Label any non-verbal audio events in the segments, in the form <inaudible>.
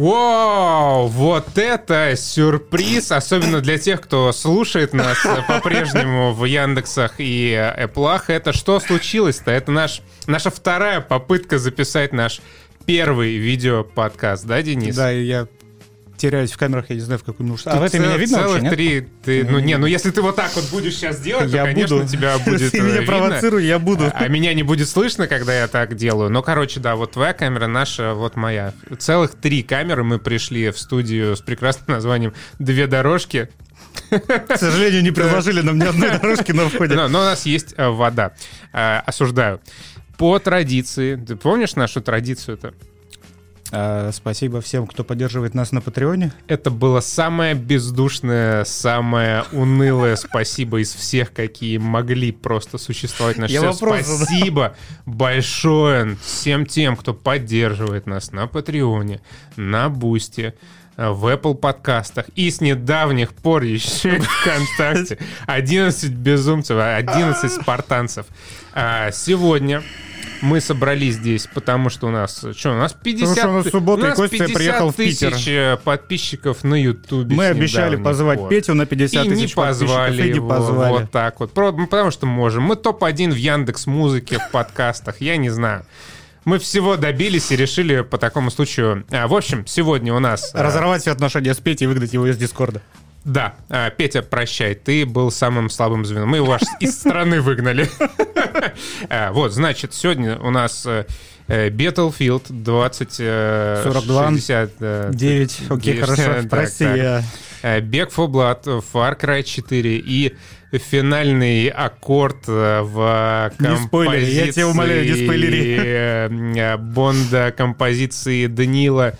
Вау, вот это сюрприз, особенно для тех, кто слушает нас по-прежнему в Яндексах и Apple. Это что случилось-то? Это наш, наша вторая попытка записать наш первый видео-подкаст, да, Денис? Да, я теряюсь в камерах, я не знаю, в какую нужно. А в этом меня видно целых вообще, три. Ты, ну не, ну если ты вот так вот будешь сейчас делать, я то, конечно, буду. тебя <laughs> будет Ты меня провоцируй, я буду. А, а меня не будет слышно, когда я так делаю. Но, короче, да, вот твоя камера, наша, вот моя. Целых три камеры мы пришли в студию с прекрасным названием «Две дорожки». К сожалению, не <laughs> предложили нам ни одной <laughs> дорожки на входе. Но, но у нас есть э, вода. Э, осуждаю. По традиции, ты помнишь нашу традицию-то? А, спасибо всем, кто поддерживает нас на Патреоне. Это было самое бездушное, самое унылое спасибо из всех, какие могли просто существовать на Я вопрос Спасибо большое всем тем, кто поддерживает нас на Патреоне, на Бусте, в Apple подкастах и с недавних пор еще <laughs> и ВКонтакте. 11 безумцев, 11 спартанцев. А, сегодня мы собрались здесь, потому что у нас... Что, у нас 50... Потому что у нас суббота, у нас Костя приехал в Питер. тысяч э, подписчиков на Ютубе. Мы обещали позвать пор. Петю на 50 и тысяч не позвали и не позвали. Вот так вот. Потому что можем. Мы топ-1 в Яндекс Музыке, в подкастах. Я не знаю. Мы всего добились и решили по такому случаю... А, в общем, сегодня у нас... Э, Разорвать все отношения с Петей и выгнать его из Дискорда. Да, а, Петя, прощай, ты был самым слабым звеном. Мы его аж из страны выгнали. <laughs> А, вот, значит, сегодня у нас э, э, Battlefield 20... 42, 60, 9, окей, хорошо, <laughs> прости, я... Back for Blood, Far Cry 4 и финальный аккорд в композиции... Не спойлери, я тебя умоляю, не спойлери. Бонда композиции Данила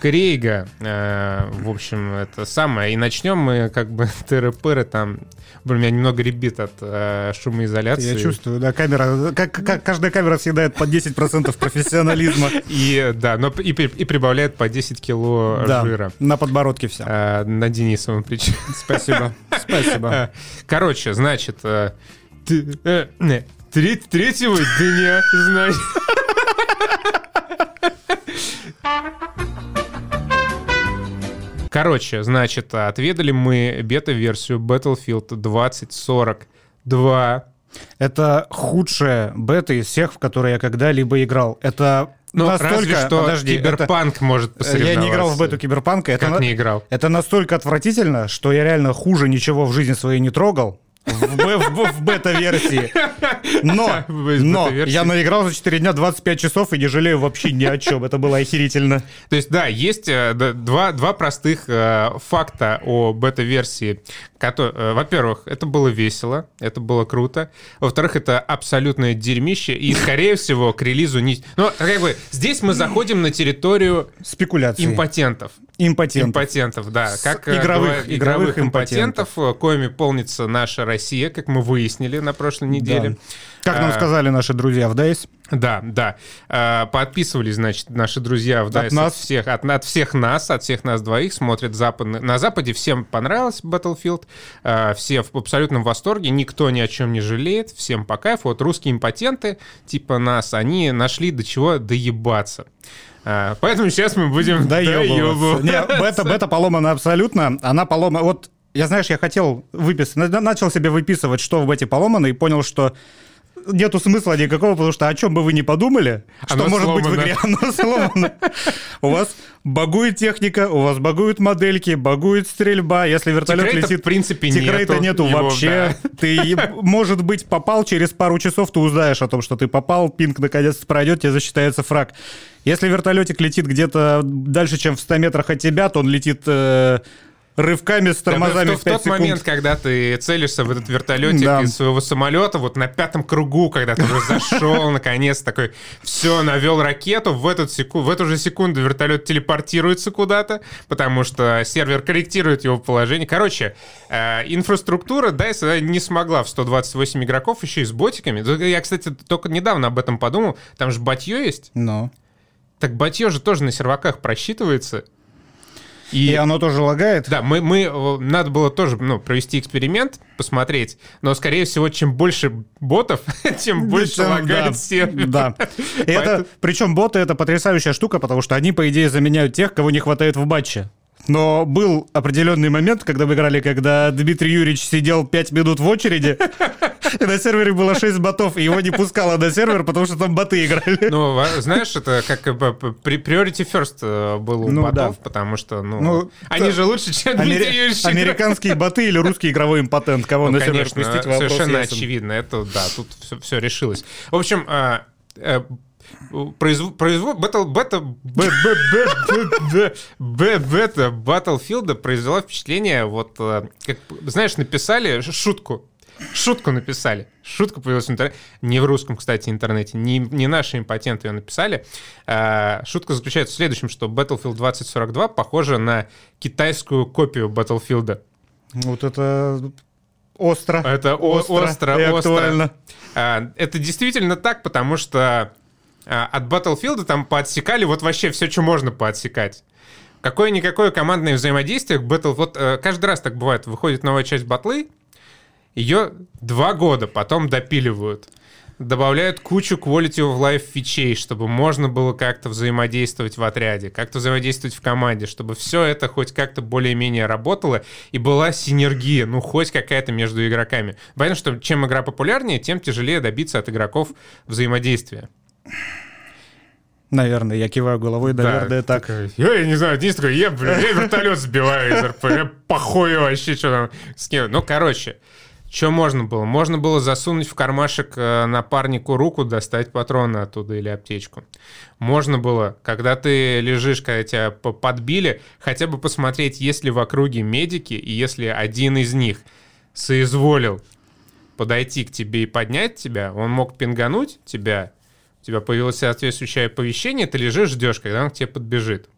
Крейга. Э, в общем, это самое. И начнем мы как бы <laughs> тыры-пыры там. Блин, у меня немного ребит от э, шумоизоляции. Я чувствую, да, камера, как, как каждая камера съедает по 10% профессионализма. <laughs> И, да, но и, и прибавляет по 10 кило да, жира. на подбородке все. Э, на Денисовом плече. Спасибо, спасибо. Э, короче, значит, э, э, третьего дня, значит... <laughs> Короче, значит, отведали мы бета-версию Battlefield 2042. Это худшая бета из всех, в которые я когда-либо играл. Это ну, настолько... разве что Подожди, Киберпанк это... может посоревноваться. Я не играл в бету Киберпанка. Как это не играл? Это настолько отвратительно, что я реально хуже ничего в жизни своей не трогал в, в, в бета-версии. Но, <laughs> но я наиграл за 4 дня 25 часов и не жалею вообще ни о чем. Это было охерительно. То есть, да, есть э, два, два простых э, факта о бета-версии. Э, во-первых, это было весело, это было круто. Во-вторых, это абсолютное дерьмище. И, скорее всего, к релизу не... Ну, как бы, здесь мы заходим на территорию спекуляций. импотентов. Импотентов. Импотентов, да. Как игровых, игровых, игровых импотентов, импотентов, коими полнится наша Россия, как мы выяснили на прошлой неделе. Да. Как нам а, сказали наши друзья в DICE. Да, да. А, подписывались, значит, наши друзья в DICE от, нас. от, всех, от, от всех нас, от всех нас двоих, смотрят западный. На Западе всем понравилось Battlefield, а, все в абсолютном восторге, никто ни о чем не жалеет, всем по кайфу. Вот русские импотенты, типа нас, они нашли до чего доебаться. А, поэтому сейчас мы будем доебываться. Не, бета, бета поломана абсолютно. Она поломана... Вот я, знаешь, я хотел выписать, начал себе выписывать, что в бете поломано, и понял, что нету смысла никакого, потому что о чем бы вы ни подумали, что может сломано. быть в игре, оно <laughs> сломано. У вас багует техника, у вас багуют модельки, багует стрельба. Если вертолет летит... в принципе, Тикрейта нету, нету вообще. Ты, может быть, попал, через пару часов ты узнаешь о том, что ты попал, пинг наконец пройдет, тебе засчитается фраг. Если вертолетик летит где-то дальше, чем в 100 метрах от тебя, то он летит... Э, рывками с тормозами да, в, в, тот секунд. момент, когда ты целишься в этот вертолетик да. из своего самолета, вот на пятом кругу, когда ты уже зашел, <laughs> наконец, такой, все, навел ракету, в, этот секу... в эту же секунду вертолет телепортируется куда-то, потому что сервер корректирует его положение. Короче, э, инфраструктура DICE не смогла в 128 игроков еще и с ботиками. Я, кстати, только недавно об этом подумал. Там же батье есть. Но. Так батье же тоже на серваках просчитывается. И, и оно тоже лагает? Да, мы, мы, э, надо было тоже ну, провести эксперимент, посмотреть, но, скорее всего, чем больше ботов, <laughs> тем больше лагает сервер. Да. это, причем боты — это потрясающая штука, потому что они, по идее, заменяют тех, кого не хватает в батче. Но был определенный момент, когда мы играли, когда Дмитрий Юрьевич сидел 5 минут в очереди, и <laughs> на сервере было 6 ботов, и его не пускало на сервер, потому что там боты играли. Ну, знаешь, это как priority first э, был у ну, ботов, да. потому что, ну, ну они же лучше, чем Амери... Дмитрий Юрьевич. Американские боты или русский игровой импотент, кого ну, на сервер пустить Совершенно очевидно, это, да, тут все, все решилось. В общем, э, производ... производ... Battle... Бета... Бета Battlefield произвела впечатление, вот, э, как, знаешь, написали шутку, шутку написали. Шутка появилась в интернете. Не в русском, кстати, интернете. Не, не наши импотенты ее написали. А, шутка заключается в следующем, что Battlefield 2042 похожа на китайскую копию Battlefield. Вот это остро. Это остро, остро, остро. Актуально. А, это действительно так, потому что от Battlefield там поотсекали вот вообще все, что можно поотсекать. Какое-никакое командное взаимодействие к Battle... Вот э, каждый раз так бывает. Выходит новая часть батлы, ее два года потом допиливают. Добавляют кучу quality of life фичей, чтобы можно было как-то взаимодействовать в отряде, как-то взаимодействовать в команде, чтобы все это хоть как-то более-менее работало и была синергия, ну, хоть какая-то между игроками. Понятно, что чем игра популярнее, тем тяжелее добиться от игроков взаимодействия. Наверное, я киваю головой, наверное, да, так. Такая, я, я не знаю, Денис такой, я, блин, я вертолет сбиваю из РП, я похуй вообще, что там с кем. Ну, короче, что можно было? Можно было засунуть в кармашек э, напарнику руку, достать патроны оттуда или аптечку. Можно было, когда ты лежишь, когда тебя подбили, хотя бы посмотреть, есть ли в округе медики, и если один из них соизволил подойти к тебе и поднять тебя, он мог пингануть тебя, тебя появилось соответствующее оповещение, ты лежишь, ждешь, когда он к тебе подбежит.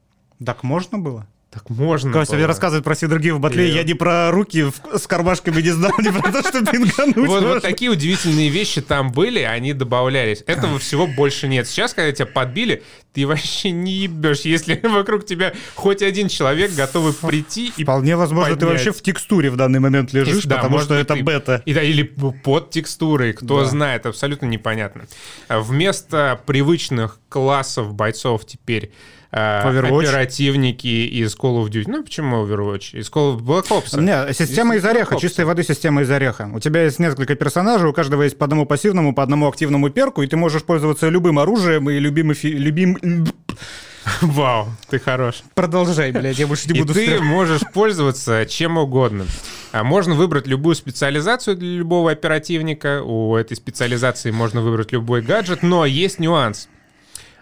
Так можно было? Так можно. Костя мне рассказывает про все другие в батле. Я не про руки с кармашками не знал, не про то, что пингануть вот, вот такие удивительные вещи там были, они добавлялись. Этого всего больше нет. Сейчас, когда тебя подбили, ты вообще не ебешь, если <laughs> вокруг тебя хоть один человек готовый прийти и Вполне возможно, поднять. ты вообще в текстуре в данный момент лежишь, да, потому что это ты, бета. И, да, или под текстурой, кто да. знает, абсолютно непонятно. Вместо привычных классов бойцов теперь Overwatch. оперативники из Call of Duty. Ну, почему Overwatch? Из Call of Black Ops. Не, система из, из ореха, чистой воды система из ореха. У тебя есть несколько персонажей, у каждого есть по одному пассивному, по одному активному перку, и ты можешь пользоваться любым оружием и любимый... Фи... Любим... <laughs> Вау, ты хорош. Продолжай, блядь, я больше не буду... И ты можешь пользоваться чем угодно. А можно выбрать любую специализацию для любого оперативника. У этой специализации можно выбрать любой гаджет, но есть нюанс.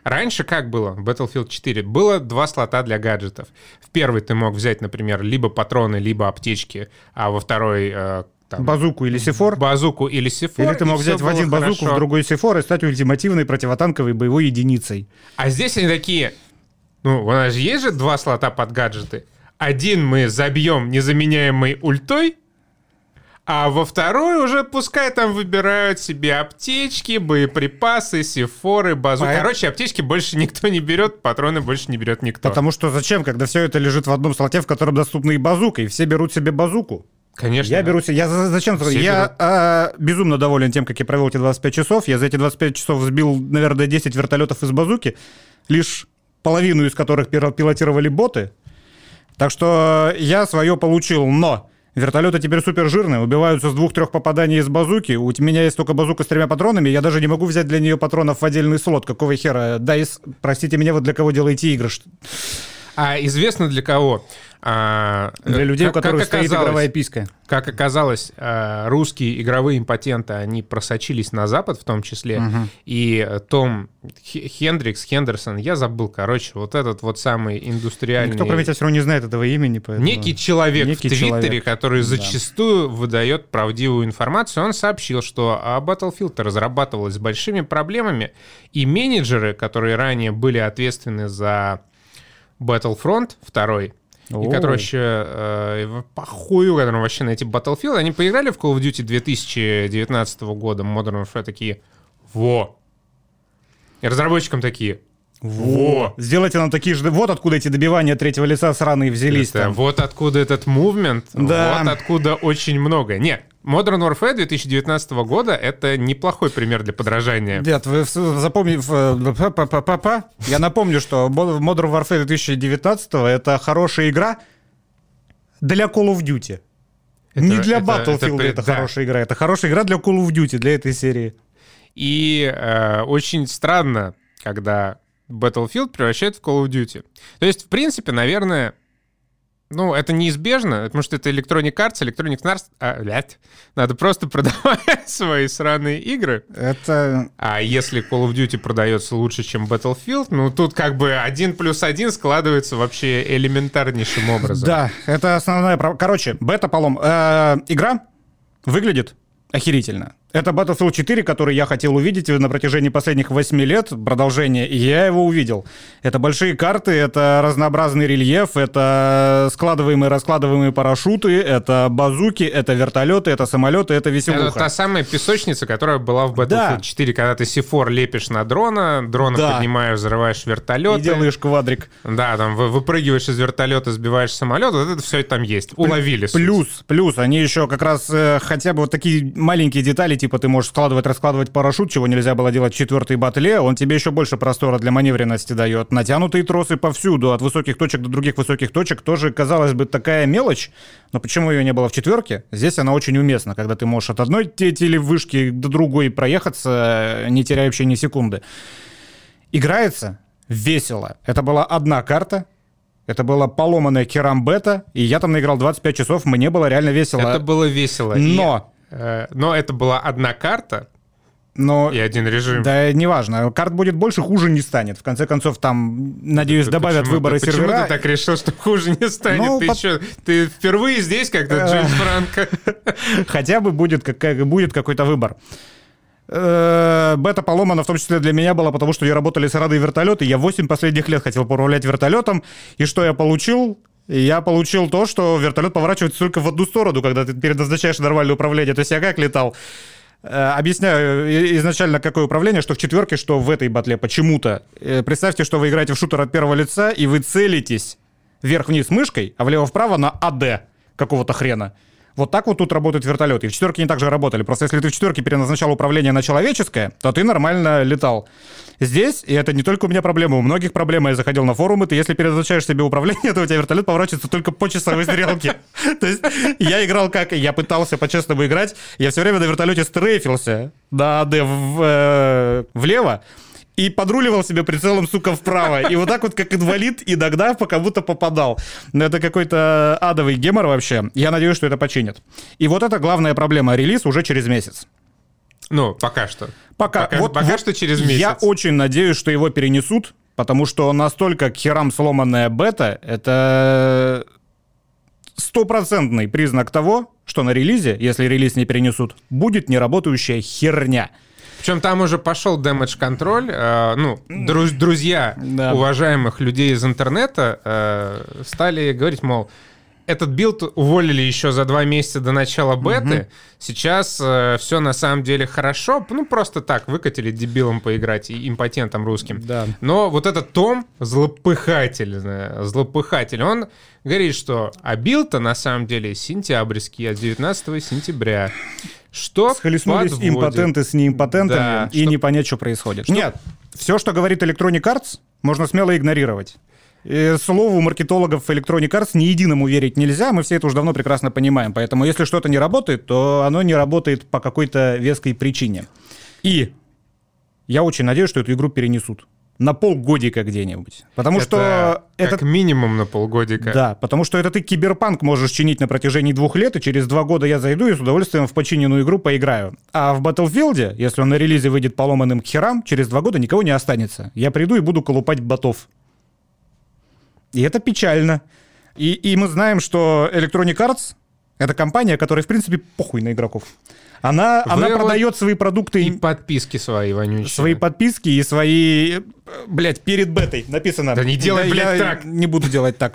Раньше как было в Battlefield 4? Было два слота для гаджетов. В первый ты мог взять, например, либо патроны, либо аптечки, а во второй э, там, базуку или сифор. Базуку или сифор. Или ты мог взять в один хорошо. базуку, в другой сифор и стать ультимативной противотанковой боевой единицей. А здесь они такие, ну, у нас же есть же два слота под гаджеты. Один мы забьем незаменяемой ультой, а во второй уже пускай там выбирают себе аптечки, боеприпасы, сифоры, базу. А Короче, аптечки больше никто не берет, патроны больше не берет никто. Потому что зачем, когда все это лежит в одном слоте, в котором доступны и базука, и все берут себе базуку? Конечно. Я беру себе... Я зачем? Все я а, безумно доволен тем, как я провел эти 25 часов. Я за эти 25 часов сбил, наверное, 10 вертолетов из базуки, лишь половину из которых пилотировали боты. Так что я свое получил, но Вертолеты теперь супер жирные, убиваются с двух-трех попаданий из базуки. У меня есть только базука с тремя патронами, я даже не могу взять для нее патронов в отдельный слот. Какого хера? Да, из... простите меня, вот для кого делаете игры? А известно для кого? А, Для людей, как, у которых стоит игровая писка. Как оказалось, а, русские игровые импотенты, они просочились на Запад в том числе. Угу. И Том Хендрикс, Хендерсон, я забыл, короче, вот этот вот самый индустриальный... Никто, кроме тебя, все равно не знает этого имени. Поэтому... Некий человек Некий в Твиттере, человек. который зачастую да. выдает правдивую информацию, он сообщил, что Battlefield разрабатывалась с большими проблемами, и менеджеры, которые ранее были ответственны за Battlefront 2, и который вообще э, похую, которым вообще на эти Battlefield, они поиграли в Call of Duty 2019 года, Modern Warfare такие, во. И разработчикам такие, Во! Сделайте нам такие же... Вот откуда эти добивания третьего лица сраные взялись это, Вот откуда этот мувмент, да. вот откуда очень много. Нет, Modern Warfare 2019 года — это неплохой пример для подражания. Нет, вы запомните... Я напомню, что Modern Warfare 2019 — это хорошая игра для Call of Duty. Это, Не для это, Battlefield это, это да. хорошая игра, это хорошая игра для Call of Duty, для этой серии. И э, очень странно, когда Battlefield превращает в Call of Duty. То есть, в принципе, наверное, ну, это неизбежно, потому что это Electronic Arts, Electronic Arts, а, блядь, надо просто продавать <laughs> свои сраные игры. Это... А если Call of Duty продается лучше, чем Battlefield, ну, тут как бы один плюс один складывается вообще элементарнейшим образом. Да, это основная... Короче, бета-полом. Э, игра выглядит охерительно. Это Battlefield 4, который я хотел увидеть на протяжении последних 8 лет, продолжение, и я его увидел. Это большие карты, это разнообразный рельеф, это складываемые, раскладываемые парашюты, это базуки, это вертолеты, это самолеты, это веселуха. Это та самая песочница, которая была в Battlefield да. 4, когда ты сифор лепишь на дрона, дрона да. поднимаешь, взрываешь вертолет. И делаешь квадрик. Да, там выпрыгиваешь из вертолета, сбиваешь самолет, вот это все там есть. Уловили. Плюс, суть. плюс, они еще как раз э, хотя бы вот такие маленькие детали типа ты можешь складывать, раскладывать парашют, чего нельзя было делать в четвертой батле, он тебе еще больше простора для маневренности дает. Натянутые тросы повсюду, от высоких точек до других высоких точек, тоже, казалось бы, такая мелочь, но почему ее не было в четверке? Здесь она очень уместна, когда ты можешь от одной телевышки до другой проехаться, не теряя вообще ни секунды. Играется весело. Это была одна карта, это была поломанная керам бета, и я там наиграл 25 часов, мне было реально весело. Это было весело. Но но это была одна карта, но, и один режим. Да, неважно. Карт будет больше, хуже не станет. В конце концов, там, надеюсь, ты, добавят почему, выборы ты, сервера. Почему ты так решил, что хуже не станет? Ну, ты, под... что, ты впервые здесь, как-то э, Джеймс Франко? <laughs> Хотя бы будет, как, будет какой-то выбор. Э, бета поломана в том числе для меня была, потому что я работали с Радой вертолеты. Я 8 последних лет хотел управлять вертолетом. И что я получил? Я получил то, что вертолет поворачивается только в одну сторону, когда ты переназначаешь нормальное управление. То есть я как летал? Э, объясняю изначально, какое управление, что в четверке, что в этой батле почему-то. Э, представьте, что вы играете в шутер от первого лица, и вы целитесь вверх-вниз мышкой, а влево-вправо на АД какого-то хрена. Вот так вот тут работают вертолеты. И в четверке так же работали. Просто если ты в четверке переназначал управление на человеческое, то ты нормально летал. Здесь, и это не только у меня проблема, у многих проблема, я заходил на форумы, ты если переназначаешь себе управление, <laughs> то у тебя вертолет поворачивается только по часовой стрелке. <laughs> То есть я играл как, я пытался по-честному играть, я все время на вертолете стрейфился на АД э, влево, и подруливал себе прицелом, сука, вправо. И вот так вот, как инвалид, иногда пока будто попадал. Но это какой-то адовый гемор вообще. Я надеюсь, что это починят. И вот это главная проблема. Релиз уже через месяц. Ну, пока что. Пока, пока, вот, пока вот что через месяц. Я очень надеюсь, что его перенесут, потому что настолько к херам сломанная бета, это стопроцентный признак того, что на релизе, если релиз не перенесут, будет неработающая херня. Причем там уже пошел damage control. Э, ну, друз, друзья да. уважаемых людей из интернета э, стали говорить, мол, этот билд уволили еще за два месяца до начала беты. Угу. Сейчас э, все на самом деле хорошо. Ну, просто так выкатили дебилам поиграть и импотентам русским. Да. Но вот этот Том, злопыхатель, злопыхатель, он говорит, что а билд на самом деле сентябрьский, от 19 сентября. Что Схлестнулись подводит. импотенты с неимпотентами, да, и что... не понять, что происходит. Что... Нет, все, что говорит Electronic Arts, можно смело игнорировать. И слову маркетологов Electronic Arts ни единому верить нельзя, мы все это уже давно прекрасно понимаем. Поэтому если что-то не работает, то оно не работает по какой-то веской причине. И я очень надеюсь, что эту игру перенесут на полгодика где-нибудь. Потому это что... Как это... минимум на полгодика. Да, потому что это ты киберпанк можешь чинить на протяжении двух лет, и через два года я зайду и с удовольствием в починенную игру поиграю. А в Battlefield, если он на релизе выйдет поломанным к херам, через два года никого не останется. Я приду и буду колупать ботов. И это печально. И, и мы знаем, что Electronic Arts — это компания, которая, в принципе, похуй на игроков. Она, она продает свои продукты... И подписки свои, вонючие. Свои подписки и свои... Блять, перед бетой написано... Да не делай, да, блядь, так! Не буду делать так.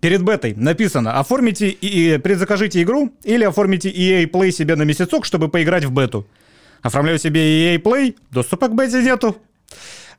Перед бетой написано, оформите и предзакажите игру или оформите EA Play себе на месяцок, чтобы поиграть в бету. Оформляю себе EA Play, доступа к бете нету.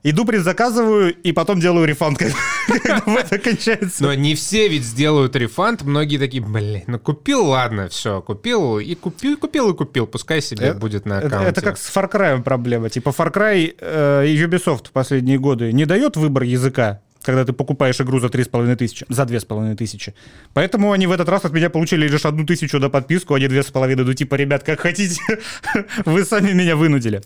Иду предзаказываю и потом делаю рефанд, <laughs> когда это кончается. Но не все ведь сделают рефанд. Многие такие, блин, ну купил, ладно, все, купил и купил, купил и купил. Пускай себе это, будет на аккаунте. Это, как с Far Cry проблема. Типа Far Cry э, и Ubisoft в последние годы не дает выбор языка когда ты покупаешь игру за 3,5 тысячи, за 2,5 тысячи. Поэтому они в этот раз от меня получили лишь одну тысячу до подписку, а не 2,5. Ну, типа, ребят, как хотите, <laughs> вы сами меня вынудили.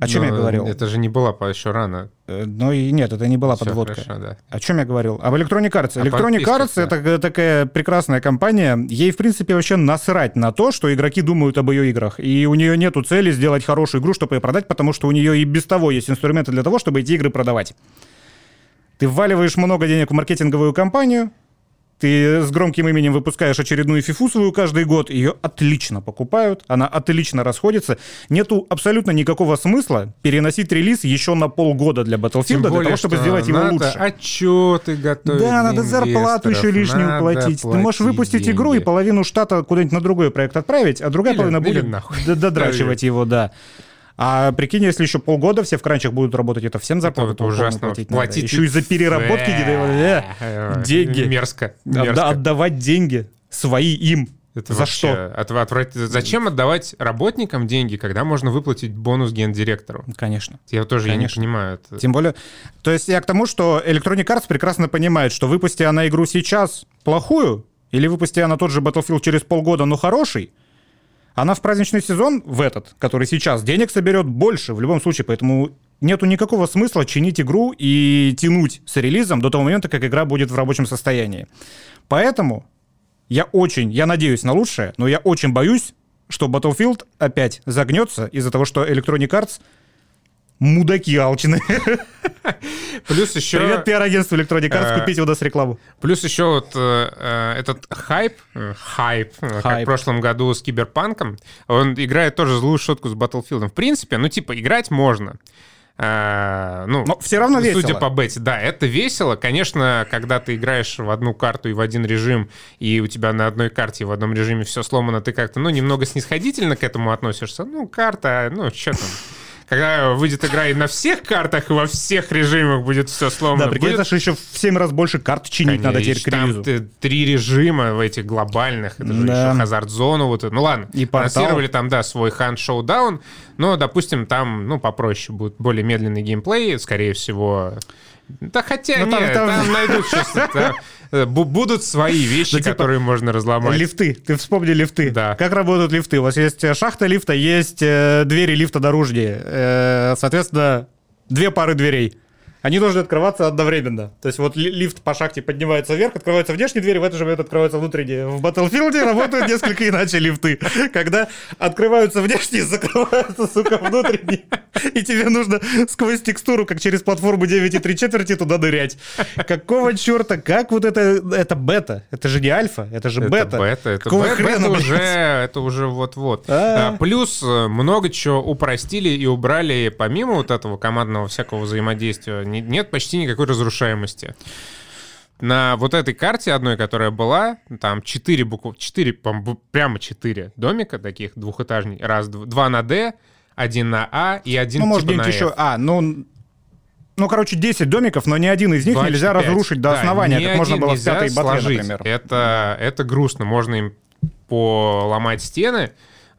О чем Но я говорил? Это же не была еще рано. Э, ну и нет, это не была Все подводка. Хорошо, да. О чем я говорил? Об Electronic Arts. Electronic Arts да. это такая прекрасная компания. Ей, в принципе, вообще насрать на то, что игроки думают об ее играх. И у нее нету цели сделать хорошую игру, чтобы ее продать, потому что у нее и без того есть инструменты для того, чтобы эти игры продавать. Ты вваливаешь много денег в маркетинговую кампанию, ты с громким именем выпускаешь очередную фифу свою каждый год, ее отлично покупают, она отлично расходится. Нету абсолютно никакого смысла переносить релиз еще на полгода для Battlefield, для того, чтобы сделать его лучше. отчеты готовить Да, надо зарплату еще лишнюю платить. Ты можешь выпустить деньги. игру и половину штата куда-нибудь на другой проект отправить, а другая или, половина будет додрачивать его, да. А прикинь, если еще полгода все в кранчах будут работать, это всем зарплату это, ужасно. платить, платить Еще из-за переработки э, э, деньги. Мерзко. Отдавать деньги свои им. Это За что? От, отврат... Зачем отдавать работникам деньги, когда можно выплатить бонус гендиректору? Конечно. Я тоже Конечно. Я не понимаю. Это... Тем более, то есть я к тому, что Electronic Arts прекрасно понимает, что выпусти она игру сейчас плохую, или выпусти она тот же Battlefield через полгода, но хороший, она в праздничный сезон, в этот, который сейчас, денег соберет больше в любом случае, поэтому нету никакого смысла чинить игру и тянуть с релизом до того момента, как игра будет в рабочем состоянии. Поэтому я очень, я надеюсь на лучшее, но я очень боюсь, что Battlefield опять загнется из-за того, что Electronic Arts мудаки алчные. <laughs> Плюс еще... Привет, пиар-агентство Electronic Arts, э, купите у нас рекламу. Плюс еще вот э, этот хайп, э, хайп, как в прошлом году с Киберпанком, он играет тоже злую шутку с Battlefield. В принципе, ну типа играть можно. А, ну, Но все равно весело. Судя по бете, да, это весело. Конечно, когда ты играешь в одну карту и в один режим, и у тебя на одной карте в одном режиме все сломано, ты как-то, ну, немного снисходительно к этому относишься. Ну, карта, ну, что там когда выйдет игра и на всех картах, и во всех режимах будет все сломано. Да, прикинь, будет... это же еще в 7 раз больше карт чинить Конечно, надо теперь к релизу. Там три режима в этих глобальных, это же да. еще Zone, вот это. Ну ладно, и анонсировали там, да, свой Hunt Showdown, но, допустим, там, ну, попроще будет, более медленный геймплей, скорее всего, да хотя ну, нет, там, там... там найдут что-то. Э, будут свои вещи, ну, типа, которые можно разломать. Лифты. Ты вспомни лифты. Да. Как работают лифты? У вас есть э, шахта лифта, есть э, двери лифта наружнее. Соответственно, две пары дверей они должны открываться одновременно. То есть вот лифт по шахте поднимается вверх, открываются внешние двери, в это же момент открываются внутренние. В Battlefield работают несколько иначе лифты. Когда открываются внешние, закрываются, сука, внутренние. И тебе нужно сквозь текстуру, как через платформу 9,3 четверти, туда нырять. Какого черта? Как вот это... Это бета. Это же не альфа, это же бета. Это бета. Это, бета, хрена, это уже, это уже вот-вот. А. А, плюс э, много чего упростили и убрали помимо вот этого командного всякого взаимодействия нет почти никакой разрушаемости. На вот этой карте одной, которая была, там 4 букв, 4, прямо 4 домика таких двухэтажных, раз, два на D, один на А и один ну, может типа быть, еще, А, ну, ну, короче, 10 домиков, но ни один из них 25. нельзя разрушить до да, основания, как можно было в пятой батле, например. Это, это грустно. Можно им поломать стены,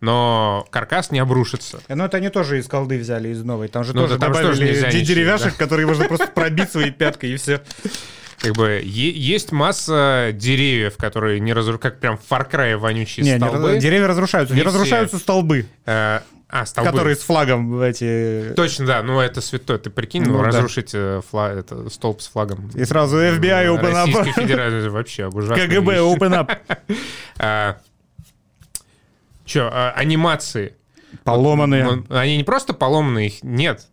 но каркас не обрушится. Ну, это они тоже из колды взяли, из новой. Там же ну, тоже да, добавили тоже деревяшек, да. которые можно просто пробить своей пяткой, и все. Как бы есть масса деревьев, которые не разрушаются, как прям в Far Cry вонючие не, столбы. Не, деревья разрушаются, не, не разрушаются столбы. Э, а, столбы. Которые с флагом эти... Точно, да, ну это святой. Ты прикинь, ну, ну да. разрушить э, флаг, это, столб с флагом. И сразу FBI open up. Российской Федерации вообще <laughs> ужасно. КГБ open up. <laughs> Че, а, анимации? Поломанные. Вот, они не просто поломанные, их нет.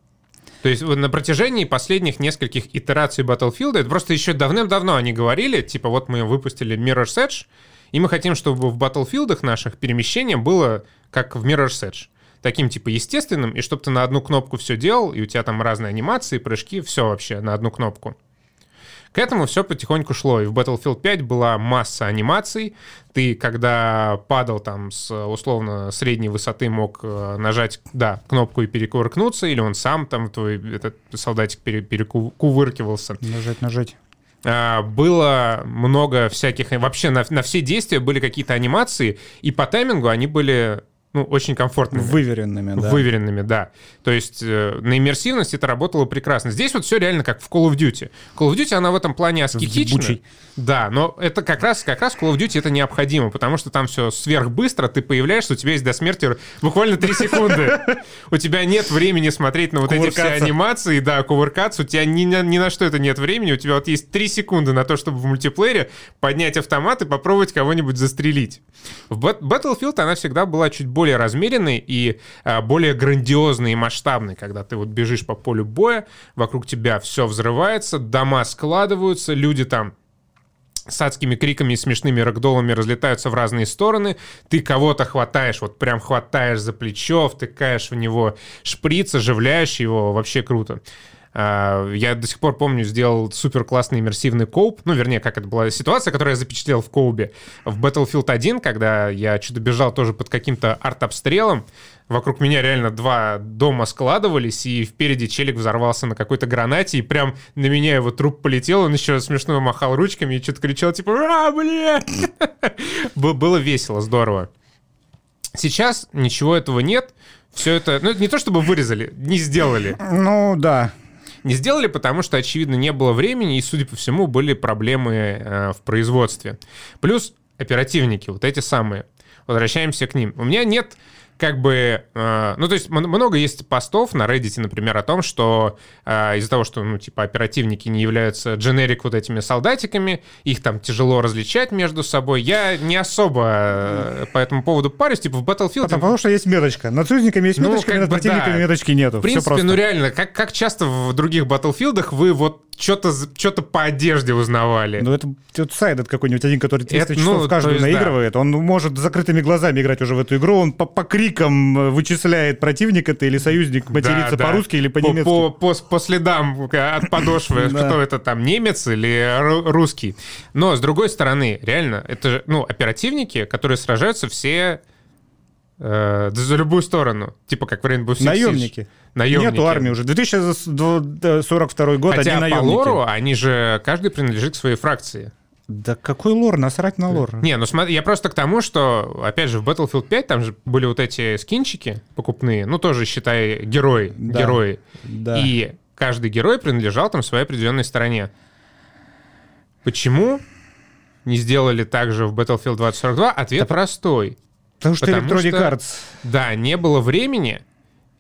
То есть на протяжении последних нескольких итераций Battlefield, это просто еще давным-давно они говорили, типа вот мы выпустили Mirror's Edge, и мы хотим, чтобы в Battlefield наших перемещение было как в Mirror's Edge. Таким типа естественным, и чтобы ты на одну кнопку все делал, и у тебя там разные анимации, прыжки, все вообще на одну кнопку. К этому все потихоньку шло. И в Battlefield 5 была масса анимаций. Ты, когда падал там с условно средней высоты, мог э, нажать, да, кнопку и перекувыркнуться, или он сам там, твой этот солдатик перекувыркивался. Нажать, нажать. А, было много всяких... Вообще на, на все действия были какие-то анимации, и по таймингу они были ну, очень комфортными. Выверенными, да. Выверенными, да. То есть э, на иммерсивности это работало прекрасно. Здесь вот все реально как в Call of Duty. Call of Duty, она в этом плане аскетична. Да, но это как раз, как раз Call of Duty это необходимо, потому что там все сверхбыстро, ты появляешься, у тебя есть до смерти буквально 3 секунды. У тебя нет времени смотреть на вот эти все анимации, да, кувыркаться, у тебя ни, ни на что это нет времени, у тебя вот есть 3 секунды на то, чтобы в мультиплеере поднять автомат и попробовать кого-нибудь застрелить. В Battlefield она всегда была чуть более более размеренный и а, более грандиозный и масштабный, когда ты вот бежишь по полю боя, вокруг тебя все взрывается, дома складываются, люди там с адскими криками и смешными рагдолами разлетаются в разные стороны. Ты кого-то хватаешь, вот прям хватаешь за плечо, втыкаешь в него шприц, оживляешь его. Вообще круто. А, я до сих пор помню, сделал супер классный иммерсивный коуп. Ну, вернее, как это была ситуация, которую я запечатлел в коубе. В Battlefield 1, когда я что-то бежал тоже под каким-то арт-обстрелом, вокруг меня реально два дома складывались, и впереди челик взорвался на какой-то гранате, и прям на меня его труп полетел, он еще смешно махал ручками и что-то кричал, типа, а, блядь! <laughs> Было весело, здорово. Сейчас ничего этого нет. Все это, ну, не то чтобы вырезали, не сделали. Ну, да. Не сделали, потому что, очевидно, не было времени, и, судя по всему, были проблемы э, в производстве. Плюс оперативники, вот эти самые. Возвращаемся к ним. У меня нет как бы, э, ну, то есть много есть постов на Reddit, например, о том, что э, из-за того, что, ну, типа, оперативники не являются дженерик вот этими солдатиками, их там тяжело различать между собой. Я не особо э, по этому поводу парюсь, типа, в Battlefield... Потому, потому что есть меточка. Над союзниками есть меточка, ну, над противниками да. меточки нету. В принципе, ну, реально, как, как часто в других Battlefield вы вот что-то что по одежде узнавали. Ну, это вот сайт какой-нибудь один, который 300 это, часов ну, каждую есть, наигрывает. Да. Он может закрытыми глазами играть уже в эту игру. Он по, по крикам э, вычисляет, противник это или союзник, матерится да, по-русски или по-немецки. По, по, по, по следам от подошвы, кто это там, немец или русский. Но, с другой стороны, реально, это же, ну, оперативники, которые сражаются все э, за любую сторону. Типа как в Rainbow Six Наемники. Наемники. Нету армии уже. 2042 год, Хотя одни по лору они же, каждый принадлежит к своей фракции. Да какой лор? Насрать на лор. Не, ну смотри, я просто к тому, что, опять же, в Battlefield 5 там же были вот эти скинчики покупные, ну тоже, считай, герои, да. герои. Да. И каждый герой принадлежал там своей определенной стороне. Почему не сделали так же в Battlefield 2042? Ответ да, простой. Потому что Потому Electronic что, Arts. Да, не было времени,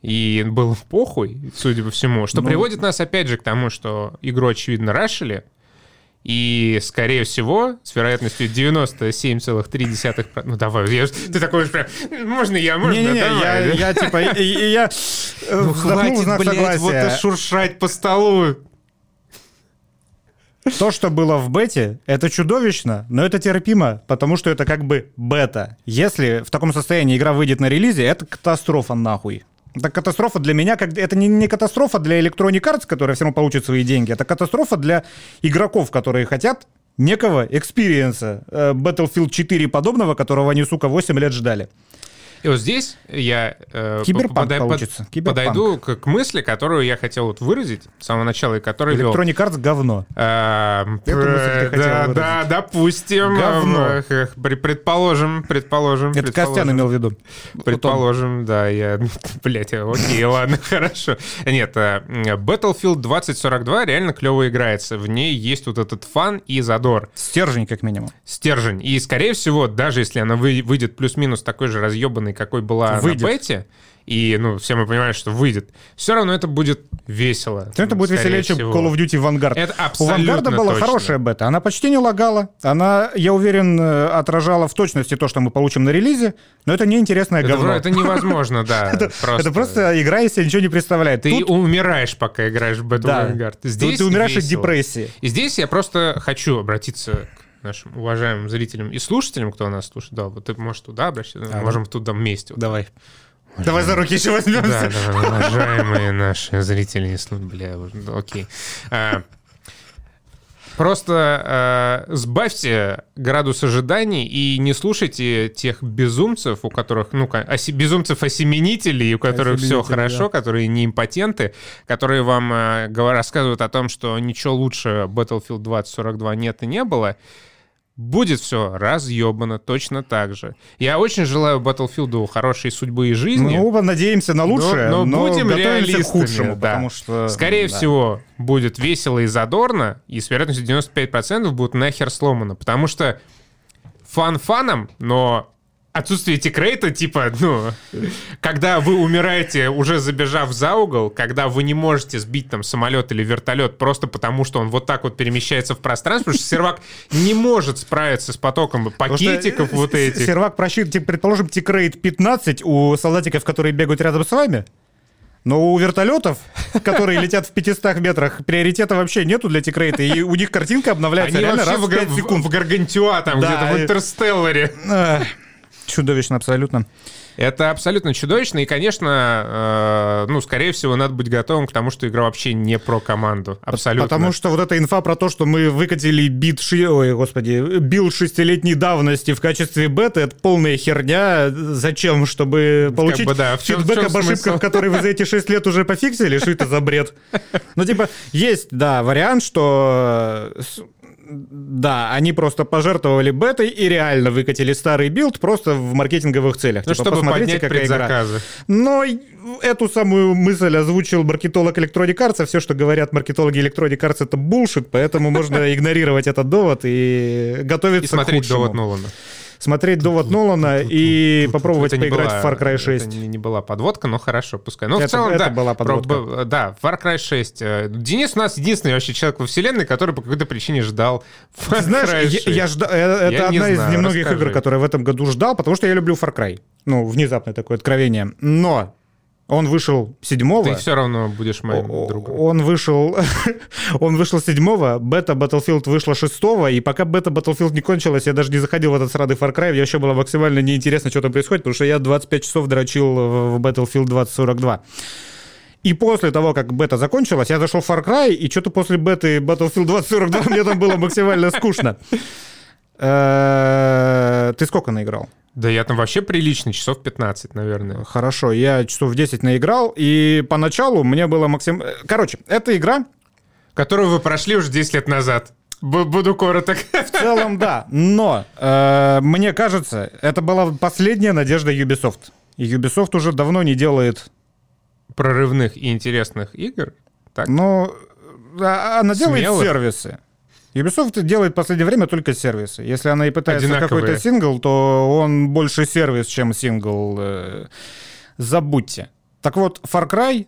и был похуй, судя по всему, что ну... приводит нас опять же к тому, что игру, очевидно, рашили, и, скорее всего, с вероятностью 97,3%... Ну, давай, я, ты такой прям... Можно я, можно? Не, не, не, я, я, типа, я, я ну, хватит, блядь, согласия. вот и шуршать по столу. То, что было в бете, это чудовищно, но это терпимо, потому что это как бы бета. Если в таком состоянии игра выйдет на релизе, это катастрофа нахуй. Это катастрофа для меня, как это не, не катастрофа для Electronic Arts, которая все равно получит свои деньги, это катастрофа для игроков, которые хотят некого экспириенса э, Battlefield 4 подобного, которого они, сука, 8 лет ждали. И вот здесь я э, Киберпанк получится. Киберпанк. подойду к, к мысли, которую я хотел вот выразить с самого начала, и которую вел. Electronic Arts говно. А, да, да, допустим. Говно. Предположим, предположим. Это Костян имел в виду. Предположим, да, я... <laughs> Блять, окей, ладно, <laughs> хорошо. Нет, э, Battlefield 2042 реально клево играется. В ней есть вот этот фан и задор. Стержень, как минимум. Стержень. И, скорее всего, даже если она выйдет плюс-минус такой же разъебанный популярной, какой была выйдет. на бете, и, ну, все мы понимаем, что выйдет, все равно это будет весело. Это будет веселее, чем Call of Duty Vanguard. Это абсолютно У Vanguard была точно. хорошая бета. Она почти не лагала. Она, я уверен, э, отражала в точности то, что мы получим на релизе, но это неинтересное это, говно. Это невозможно, да. <laughs> Это просто игра, если ничего не представляет. Ты умираешь, пока играешь в Battle Vanguard. Ты умираешь от депрессии. И здесь я просто хочу обратиться нашим уважаемым зрителям и слушателям, кто нас слушает. Да, вот ты можешь туда обращаться, а, можем да? туда вместе. Вот. Давай. Уважаемые. Давай за руки еще возьмемся. Да, да, уважаемые наши зрители, бля, окей. А, Просто э, сбавьте градус ожиданий и не слушайте тех безумцев, у которых, ну, оси, безумцев-осеменителей, у которых все хорошо, да. которые не импотенты, которые вам э, рассказывают о том, что ничего лучше Battlefield 2042 нет и не было будет все разъебано точно так же. Я очень желаю Battlefield хорошей судьбы и жизни. Мы оба надеемся на лучшее, но, но, но будем реалистами, к худшему, да. потому что... Скорее да. всего, будет весело и задорно, и с вероятностью 95% будет нахер сломано, потому что фан фаном, но отсутствие тикрейта, типа, ну, когда вы умираете, уже забежав за угол, когда вы не можете сбить там самолет или вертолет просто потому, что он вот так вот перемещается в пространстве, потому что сервак не может справиться с потоком пакетиков вот этих. Сервак просчитывает, предположим, тикрейт 15 у солдатиков, которые бегают рядом с вами, но у вертолетов, <laughs> которые летят в 500 метрах, приоритета вообще нету для тикрейта, и у них картинка обновляется Они реально раз в 5 секунд. В Гаргантюа там да, где-то, в Интерстелларе. Чудовищно абсолютно. Это абсолютно чудовищно, и, конечно, э, ну, скорее всего, надо быть готовым к тому, что игра вообще не про команду. Абсолютно. Потому что вот эта инфа про то, что мы выкатили бит, ши... ой, господи, билд шестилетней давности в качестве бета, это полная херня. Зачем? Чтобы получить как бы, да, в чем, фидбэк в чем об ошибках, смысл? которые вы за эти шесть лет уже пофиксили? Что это за бред? Ну, типа, есть, да, вариант, что да, они просто пожертвовали бетой и реально выкатили старый билд просто в маркетинговых целях. Ну, типа, чтобы посмотрите, какая предзаказы. игра. Но эту самую мысль озвучил маркетолог Electronic Arts, а все, что говорят маркетологи Electronic Arts, это bullshit, поэтому можно <laughs> игнорировать этот довод и готовиться к худшему. довод Нолана смотреть довод Нолана и попробовать поиграть в Far Cry 6. Это не была подводка, но хорошо, пускай. Ну, в целом, это да. была подводка. Да, Far Cry 6. Э, Денис у нас единственный вообще человек во вселенной, который по какой-то причине ждал Far Знаешь, Cry 6. Я, я жда... Э, это я одна из немногих игр, которые в этом году ждал, потому что я люблю Far Cry. Ну, внезапное такое откровение. Но он вышел седьмого. Ты все равно будешь моим другом. Он вышел, <laughs> он вышел седьмого, бета Battlefield вышла шестого, и пока бета Battlefield не кончилась, я даже не заходил в этот срады Far Cry, мне еще было максимально неинтересно, что там происходит, потому что я 25 часов дрочил в Battlefield 2042. И после того, как бета закончилась, я зашел в Far Cry, и что-то после беты Battlefield 2042 мне там было максимально скучно. Э, ты сколько наиграл? Да я там вообще прилично, часов 15, наверное. Хорошо, я часов 10 наиграл, и поначалу мне было максимум... Э, короче, эта игра... Которую вы прошли уже 10 лет назад. Буду короток. В целом, да. Но, э, мне кажется, это была последняя надежда Ubisoft. И Ubisoft уже давно не делает... Прорывных и интересных игр? Так? Ну, а, она делает Смелых. сервисы. Ubisoft делает в последнее время только сервисы. Если она и пытается какой-то сингл, то он больше сервис, чем сингл. Э, забудьте. Так вот, Far Cry,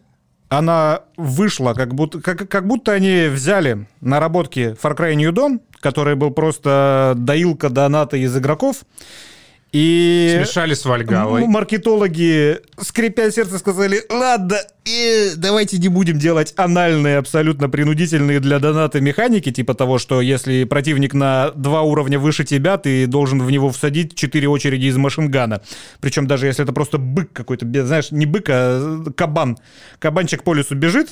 она вышла, как будто, как, как будто они взяли наработки Far Cry New Dawn, который был просто доилка доната из игроков, и Смешали с Вальгалой. Маркетологи, скрипя сердце, сказали, ладно, э, давайте не будем делать анальные, абсолютно принудительные для доната механики, типа того, что если противник на два уровня выше тебя, ты должен в него всадить четыре очереди из машингана. Причем даже если это просто бык какой-то, знаешь, не бык, а кабан. Кабанчик по лесу бежит,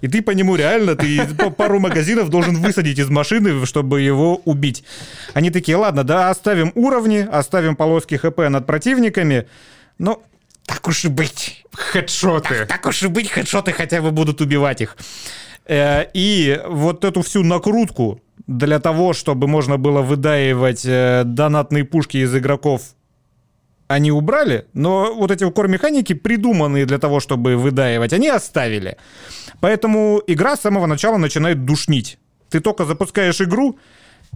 и ты по нему реально, ты пару магазинов должен высадить из машины, чтобы его убить. Они такие, ладно, да, оставим уровни, оставим полоски ХП над противниками, но так уж и быть. Хедшоты. Так, так уж и быть, хедшоты хотя бы будут убивать их. Э, и вот эту всю накрутку для того, чтобы можно было выдаивать э, донатные пушки из игроков они убрали, но вот эти кор-механики, придуманные для того, чтобы выдаивать, они оставили. Поэтому игра с самого начала начинает душнить. Ты только запускаешь игру,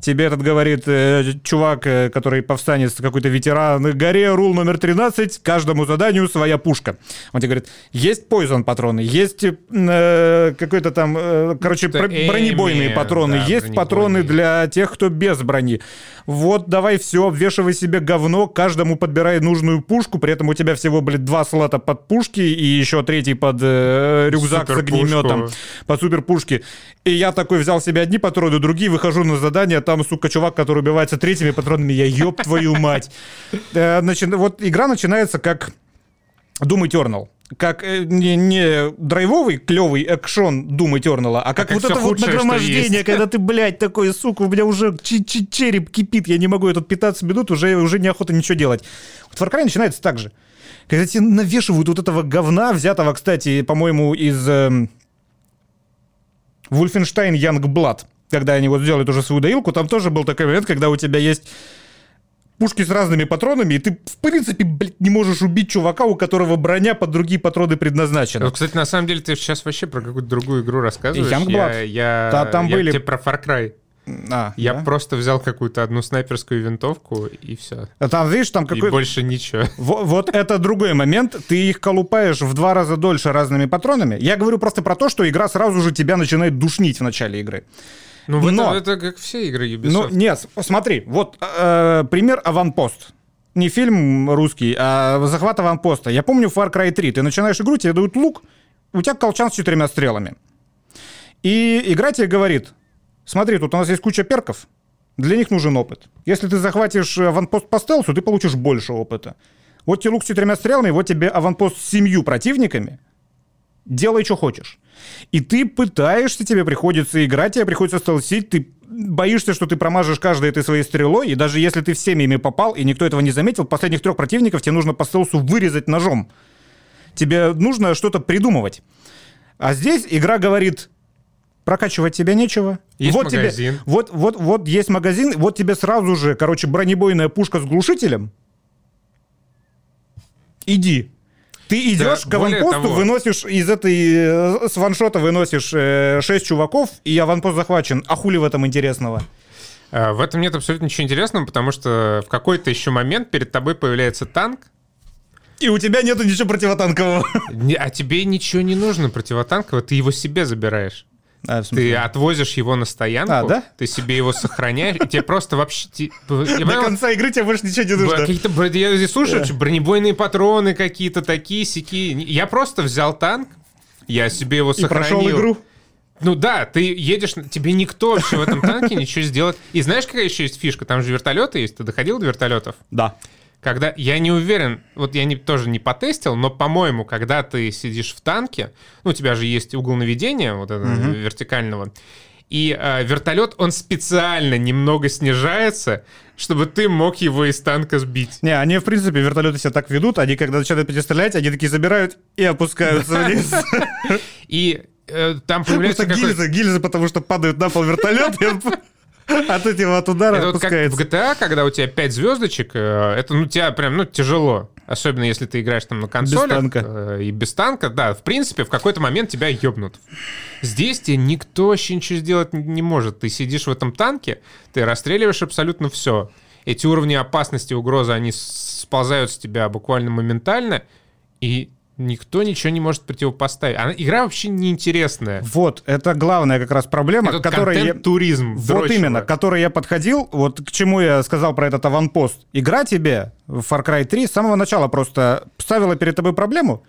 Тебе этот говорит э, чувак, э, который повстанец, какой-то ветеран, горе, рул номер 13, каждому заданию своя пушка. Он тебе говорит, есть poison патроны, есть э, какой-то там, э, короче, про, бронебойные патроны, да, есть патроны для тех, кто без брони. Вот, давай все, обвешивай себе говно, каждому подбирай нужную пушку, при этом у тебя всего, блин, два слота под пушки и еще третий под э, рюкзак с огнеметом, под суперпушки. И я такой взял себе одни патроны, другие, выхожу на задание, там, сука, чувак, который убивается третьими патронами, я ёб твою мать. Значит, э, вот игра начинается как Doom Eternal как э, не, не драйвовый, клевый экшон Doom Eternal, а как, а вот это вот нагромождение, когда ты, блядь, такой, сука, у меня уже череп кипит, я не могу этот 15 минут, уже, уже неохота ничего делать. Вот Far Cry начинается так же. Когда тебе навешивают вот этого говна, взятого, кстати, по-моему, из э, Wolfenstein Youngblood, когда они вот сделали тоже свою доилку, там тоже был такой момент, когда у тебя есть пушки с разными патронами, и ты, в принципе, блядь, не можешь убить чувака, у которого броня под другие патроны предназначена. Ну, кстати, на самом деле, ты сейчас вообще про какую-то другую игру рассказываешь. Youngblood. Я, я, да, там я были... тебе про Far Cry. А, я да? просто взял какую-то одну снайперскую винтовку и все. А там, видишь, там какой... И больше ничего. Вот, вот это другой момент. Ты их колупаешь в два раза дольше разными патронами. Я говорю просто про то, что игра сразу же тебя начинает душнить в начале игры. Ну, Но, это, это как все игры Ubisoft. Ну, нет, смотри, вот э, пример «Аванпост». Не фильм русский, а захват аванпоста. Я помню Far Cry 3. Ты начинаешь игру, тебе дают лук, у тебя колчан с четырьмя стрелами. И игра тебе говорит, смотри, тут у нас есть куча перков, для них нужен опыт. Если ты захватишь аванпост по стелсу, ты получишь больше опыта. Вот тебе лук с четырьмя стрелами, вот тебе аванпост с семью противниками. Делай, что хочешь. И ты пытаешься, тебе приходится играть, тебе приходится стелсить, ты боишься, что ты промажешь каждой этой своей стрелой, и даже если ты всеми ими попал, и никто этого не заметил, последних трех противников тебе нужно по стелсу вырезать ножом. Тебе нужно что-то придумывать. А здесь игра говорит, прокачивать тебе нечего. Есть вот магазин. Тебе, вот, вот, вот есть магазин, вот тебе сразу же, короче, бронебойная пушка с глушителем. Иди. Ты идешь да, к аванпосту, выносишь из этой... Э, с ваншота выносишь э, 6 чуваков, и аванпост захвачен. А хули в этом интересного? А, в этом нет абсолютно ничего интересного, потому что в какой-то еще момент перед тобой появляется танк, и у тебя нету ничего противотанкового. А тебе ничего не нужно противотанкового, ты его себе забираешь. А, ты отвозишь его на стоянку, а, да? ты себе его сохраняешь, и тебе просто вообще... <laughs> До конца игры тебе больше ничего не нужно. Какие-то, я здесь слушаю, бронебойные патроны какие-то такие, сики. Я просто взял танк, я себе его сохранил. И прошел игру? Ну да, ты едешь, тебе никто вообще в этом танке ничего сделать. И знаешь, какая еще есть фишка? Там же вертолеты есть. Ты доходил до вертолетов? Да когда я не уверен, вот я не, тоже не потестил, но, по-моему, когда ты сидишь в танке, ну, у тебя же есть угол наведения, вот этого угу. вертикального, и э, вертолет, он специально немного снижается, чтобы ты мог его из танка сбить. Не, они, в принципе, вертолеты себя так ведут, они, когда начинают стрелять, они такие забирают и опускаются вниз. <laughs> И э, там появляется гильзы, гильзы, потому что падают на пол вертолет, <laughs> От этого от удара это вот как в GTA, когда у тебя 5 звездочек, э, это ну тебя прям ну тяжело. Особенно если ты играешь там на консолях. Без танка. Э, и без танка, да. В принципе, в какой-то момент тебя ёбнут. Здесь тебе никто вообще ничего сделать не может. Ты сидишь в этом танке, ты расстреливаешь абсолютно все. Эти уровни опасности, угрозы, они сползают с тебя буквально моментально, и Никто ничего не может противопоставить. Она, игра вообще неинтересная. Вот, это главная как раз проблема, это которой я... туризм. Вот именно, к которой я подходил, вот к чему я сказал про этот аванпост. Игра тебе в Far Cry 3 с самого начала просто ставила перед тобой проблему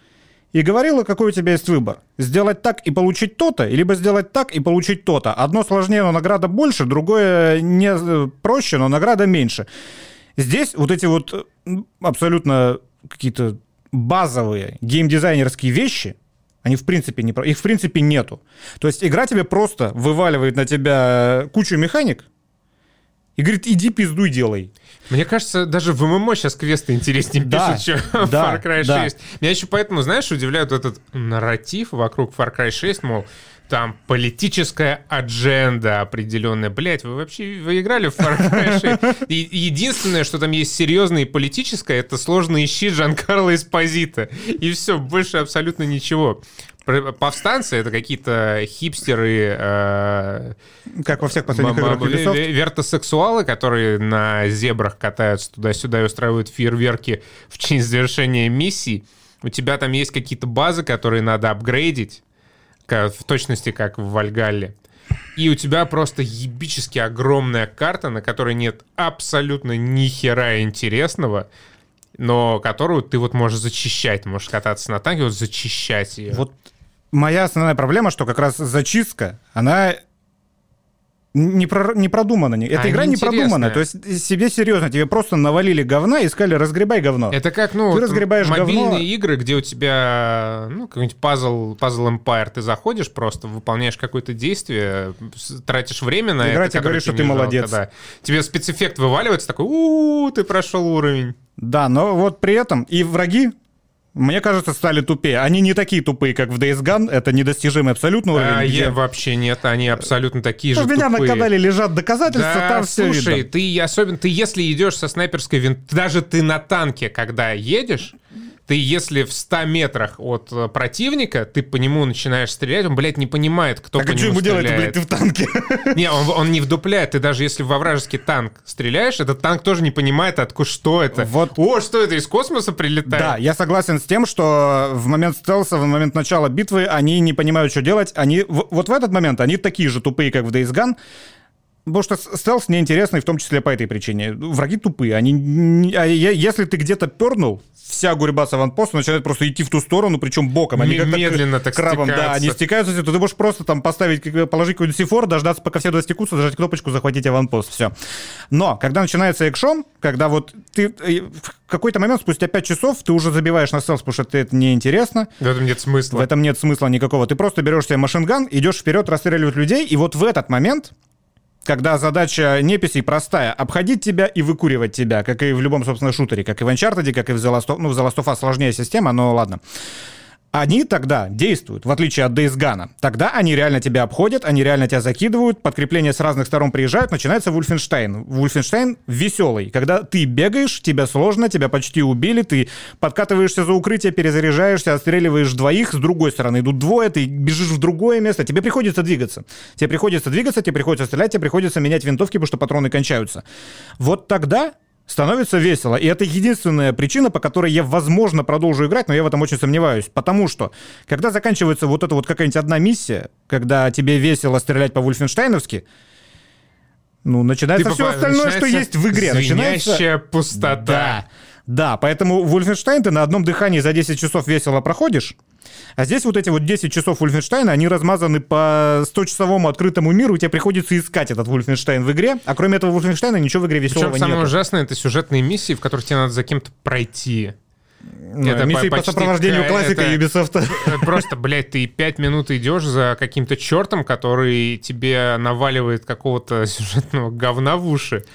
и говорила, какой у тебя есть выбор. Сделать так и получить то-то, либо сделать так и получить то-то. Одно сложнее, но награда больше, другое не э, проще, но награда меньше. Здесь вот эти вот абсолютно какие-то базовые геймдизайнерские вещи, они в принципе не... Их в принципе нету. То есть игра тебе просто вываливает на тебя кучу механик и говорит, иди пиздуй делай. Мне кажется, даже в ММО сейчас квесты интереснее да, пишут, чем да, Far Cry 6. Да. Меня еще поэтому, знаешь, удивляет этот нарратив вокруг Far Cry 6, мол, там политическая адженда определенная. Блять, вы вообще вы играли в Far Cry 6? И единственное, что там есть серьезное и политическое, это сложный щит Жан-Карло Эспозита. И все, больше абсолютно ничего. Повстанцы — это какие-то хипстеры... Э, как во всех последних играх Ubisoft. Вертосексуалы, которые на зебрах катаются туда-сюда и устраивают фейерверки в честь завершения миссий. У тебя там есть какие-то базы, которые надо апгрейдить в точности как в Вальгалле. И у тебя просто ебически огромная карта, на которой нет абсолютно ни хера интересного, но которую ты вот можешь зачищать, можешь кататься на танке, вот зачищать ее. Вот моя основная проблема, что как раз зачистка, она не, про, не продумано. Эта а игра не продумана. То есть себе серьезно, тебе просто навалили говна и сказали, разгребай говно. Это как, ну, ты разгребаешь мобильные говно. игры, где у тебя, ну, какой-нибудь пазл, пазл Empire, ты заходишь просто, выполняешь какое-то действие, тратишь время на Игра это. тебе говорит, что ты молодец. Да. Тебе спецэффект вываливается, такой, у, -у ты прошел уровень. Да, но вот при этом и враги мне кажется, стали тупее. Они не такие тупые, как в Days Gone. Это недостижимый абсолютно уровень. А, где... Вообще нет, они абсолютно такие ну, же У меня тупые. на канале лежат доказательства, да, там все слушай, видно. ты особенно, ты если идешь со снайперской винт, даже ты на танке, когда едешь, ты если в 100 метрах от э, противника, ты по нему начинаешь стрелять, он, блядь, не понимает, кто так по а нему что ему стреляет. делать, блядь, ты в танке? <laughs> Не, он, он не вдупляет. Ты даже если во вражеский танк стреляешь, этот танк тоже не понимает, откуда что это. Вот. О, что это, из космоса прилетает? Да, я согласен с тем, что в момент стелса, в момент начала битвы они не понимают, что делать. Они, вот в этот момент они такие же тупые, как в Days Gone, Потому что стелс неинтересный, в том числе по этой причине. Враги тупые. Они, а если ты где-то пернул, вся гурьба с аванпоста начинает просто идти в ту сторону, причем боком. Они как медленно так крабом, стекаются. да, они стекаются, то ты можешь просто там поставить, положить какой-нибудь сифор, дождаться, пока все достекутся, зажать кнопочку, захватить аванпост, все. Но, когда начинается экшон, когда вот ты э, в какой-то момент, спустя 5 часов, ты уже забиваешь на стелс, потому что это неинтересно. В этом нет смысла. В этом нет смысла никакого. Ты просто берешь себе машинган, идешь вперед, расстреливать людей, и вот в этот момент когда задача неписей простая — обходить тебя и выкуривать тебя, как и в любом, собственно, шутере, как и в Uncharted, как и в The Last of, ну, в The Last of Us сложнее система, но ладно они тогда действуют, в отличие от Gone. Тогда они реально тебя обходят, они реально тебя закидывают, подкрепления с разных сторон приезжают, начинается Вульфенштейн. Вульфенштейн веселый, когда ты бегаешь, тебя сложно, тебя почти убили, ты подкатываешься за укрытие, перезаряжаешься, отстреливаешь двоих, с другой стороны идут двое, ты бежишь в другое место, тебе приходится двигаться. Тебе приходится двигаться, тебе приходится стрелять, тебе приходится менять винтовки, потому что патроны кончаются. Вот тогда становится весело. И это единственная причина, по которой я, возможно, продолжу играть, но я в этом очень сомневаюсь. Потому что, когда заканчивается вот эта вот какая-нибудь одна миссия, когда тебе весело стрелять по-вульфенштейновски, ну, начинается типа, все остальное, что есть в игре. Начинается пустота. Да. Да, поэтому Wolfenstein ты на одном дыхании за 10 часов весело проходишь, а здесь вот эти вот 10 часов Wolfenstein, они размазаны по 100-часовому открытому миру, и тебе приходится искать этот Wolfenstein в игре, а кроме этого Wolfenstein ничего в игре веселого Причем самое ужасное — это сюжетные миссии, в которых тебе надо за кем-то пройти. Ну, это миссии по сопровождению классика это Ubisoft. <laughs> Просто, блядь, ты пять минут идешь за каким-то чертом, который тебе наваливает какого-то <laughs> сюжетного говна в уши,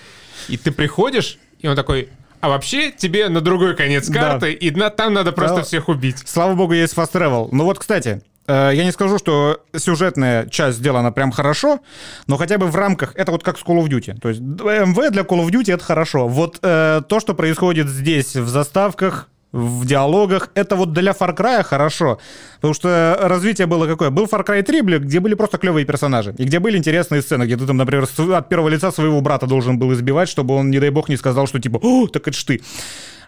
и ты приходишь, и он такой, а вообще тебе на другой конец карты, да. и на, там надо просто да. всех убить. Слава богу, есть fast travel. Ну вот, кстати, э, я не скажу, что сюжетная часть сделана прям хорошо, но хотя бы в рамках, это вот как с Call of Duty. То есть МВ для Call of Duty это хорошо. Вот э, то, что происходит здесь в заставках, в диалогах. Это вот для Far Cry хорошо, потому что развитие было какое? Был Far Cry 3, где были просто клевые персонажи, и где были интересные сцены, где ты там, например, от первого лица своего брата должен был избивать, чтобы он, не дай бог, не сказал, что типа, о, так это ж ты.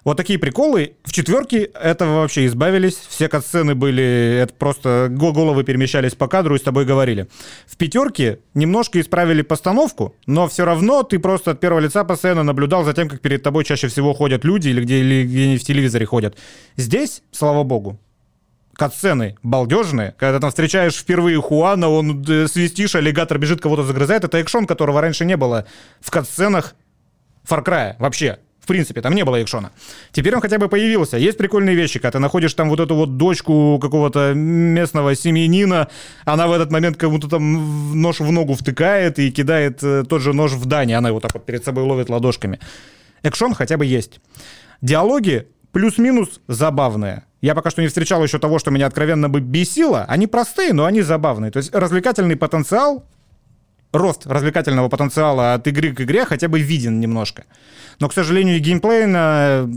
Вот такие приколы. В четверке этого вообще избавились. Все катсцены были... Это просто головы перемещались по кадру и с тобой говорили. В пятерке немножко исправили постановку, но все равно ты просто от первого лица постоянно наблюдал за тем, как перед тобой чаще всего ходят люди или где, или где они в телевизоре ходят. Здесь, слава богу, катсцены балдежные, когда ты там встречаешь впервые Хуана, он э, свистишь, аллигатор бежит, кого-то загрызает. Это экшон, которого раньше не было в катсценах Far Cry вообще. Принципе, там не было экшона. Теперь он хотя бы появился. Есть прикольные вещи, когда ты находишь там вот эту вот дочку какого-то местного семьянина, она в этот момент кому-то там нож в ногу втыкает и кидает э, тот же нож в Дани, она его так вот перед собой ловит ладошками. Экшон хотя бы есть. Диалоги плюс-минус забавные. Я пока что не встречал еще того, что меня откровенно бы бесило. Они простые, но они забавные. То есть развлекательный потенциал рост развлекательного потенциала от игры к игре хотя бы виден немножко. Но, к сожалению, геймплейна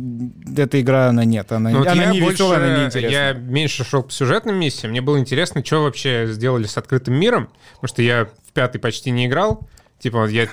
эта игра, она нет. Она, ну, вот она не больше, веселая, она не интересная. Я меньше шел по сюжетным миссиям. Мне было интересно, что вообще сделали с открытым миром. Потому что я в пятый почти не играл. Типа, я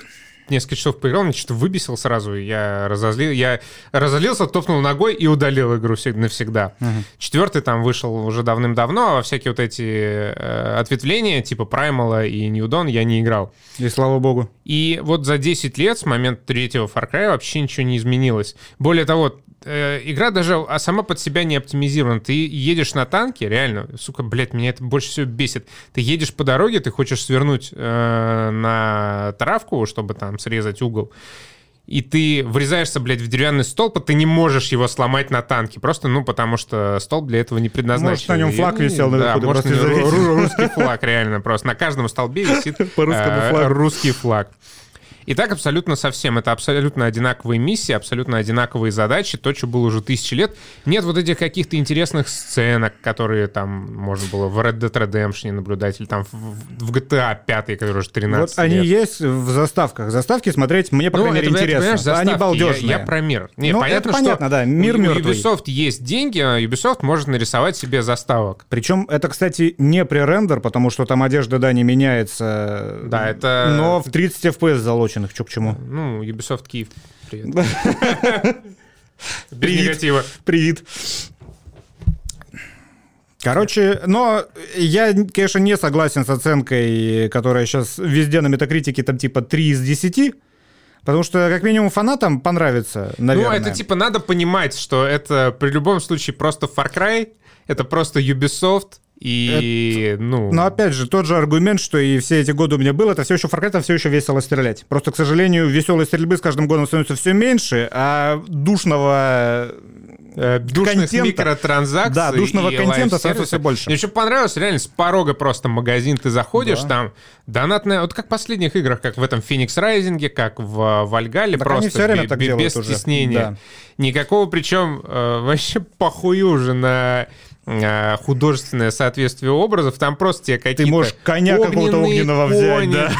несколько часов поиграл, мне что-то выбесил сразу, я разозлил, я разозлился, топнул ногой и удалил игру навсегда. Угу. Четвертый там вышел уже давным-давно, а всякие вот эти э, ответвления, типа Primal и New Dawn, я не играл. И слава богу. И вот за 10 лет с момента третьего Far Cry вообще ничего не изменилось. Более того, игра даже а сама под себя не оптимизирована. Ты едешь на танке, реально, сука, блядь, меня это больше всего бесит. Ты едешь по дороге, ты хочешь свернуть э, на травку, чтобы там срезать угол, и ты врезаешься, блядь, в деревянный столб, а ты не можешь его сломать на танке. Просто, ну, потому что столб для этого не предназначен. Может, на нем флаг висел Да, может, русский флаг, реально, просто. На каждом столбе висит <laughs> э, русский флаг. И так абсолютно совсем. Это абсолютно одинаковые миссии, абсолютно одинаковые задачи, то, что было уже тысячи лет. Нет вот этих каких-то интересных сценок, которые там можно было в Red Dead Redemption наблюдать, или там в GTA 5, который уже 13 Вот лет. они есть в заставках. Заставки смотреть мне, по ну, крайней мере, интересно. Заставки, они балдежные. Я, я про мир. Не, ну, понятно, это понятно, что да, мир у мертвый. Ubisoft есть деньги, а Ubisoft может нарисовать себе заставок. Причем это, кстати, не пререндер, потому что там одежда, да, не меняется. Да, это... Но в 30 FPS залоченных, что к чему. Ну, Ubisoft Киев. Привет. <laughs> Без негатива. Привет. Короче, но я, конечно, не согласен с оценкой, которая сейчас везде на метакритике там типа 3 из 10. Потому что, как минимум, фанатам понравится, наверное. Ну, это типа надо понимать, что это при любом случае просто Far Cry, это просто Ubisoft, и, это, ну... Но опять же, тот же аргумент, что и все эти годы у меня был, это все еще Cry, все еще весело стрелять. Просто, к сожалению, веселой стрельбы с каждым годом становится все меньше, а душного э, душных контента. микротранзакций. Да, душного контента становится все больше. Мне еще понравилось, реально, с порога просто магазин ты заходишь, да. там донатная, вот как в последних играх, как в этом Phoenix Rising, как в Вальгале, так просто все время так без стеснения. Да. Никакого, причем э, <laughs> вообще похую уже на художественное соответствие образов, там просто тебе какие-то... Ты можешь коня какого-то огненного взять, кони, да?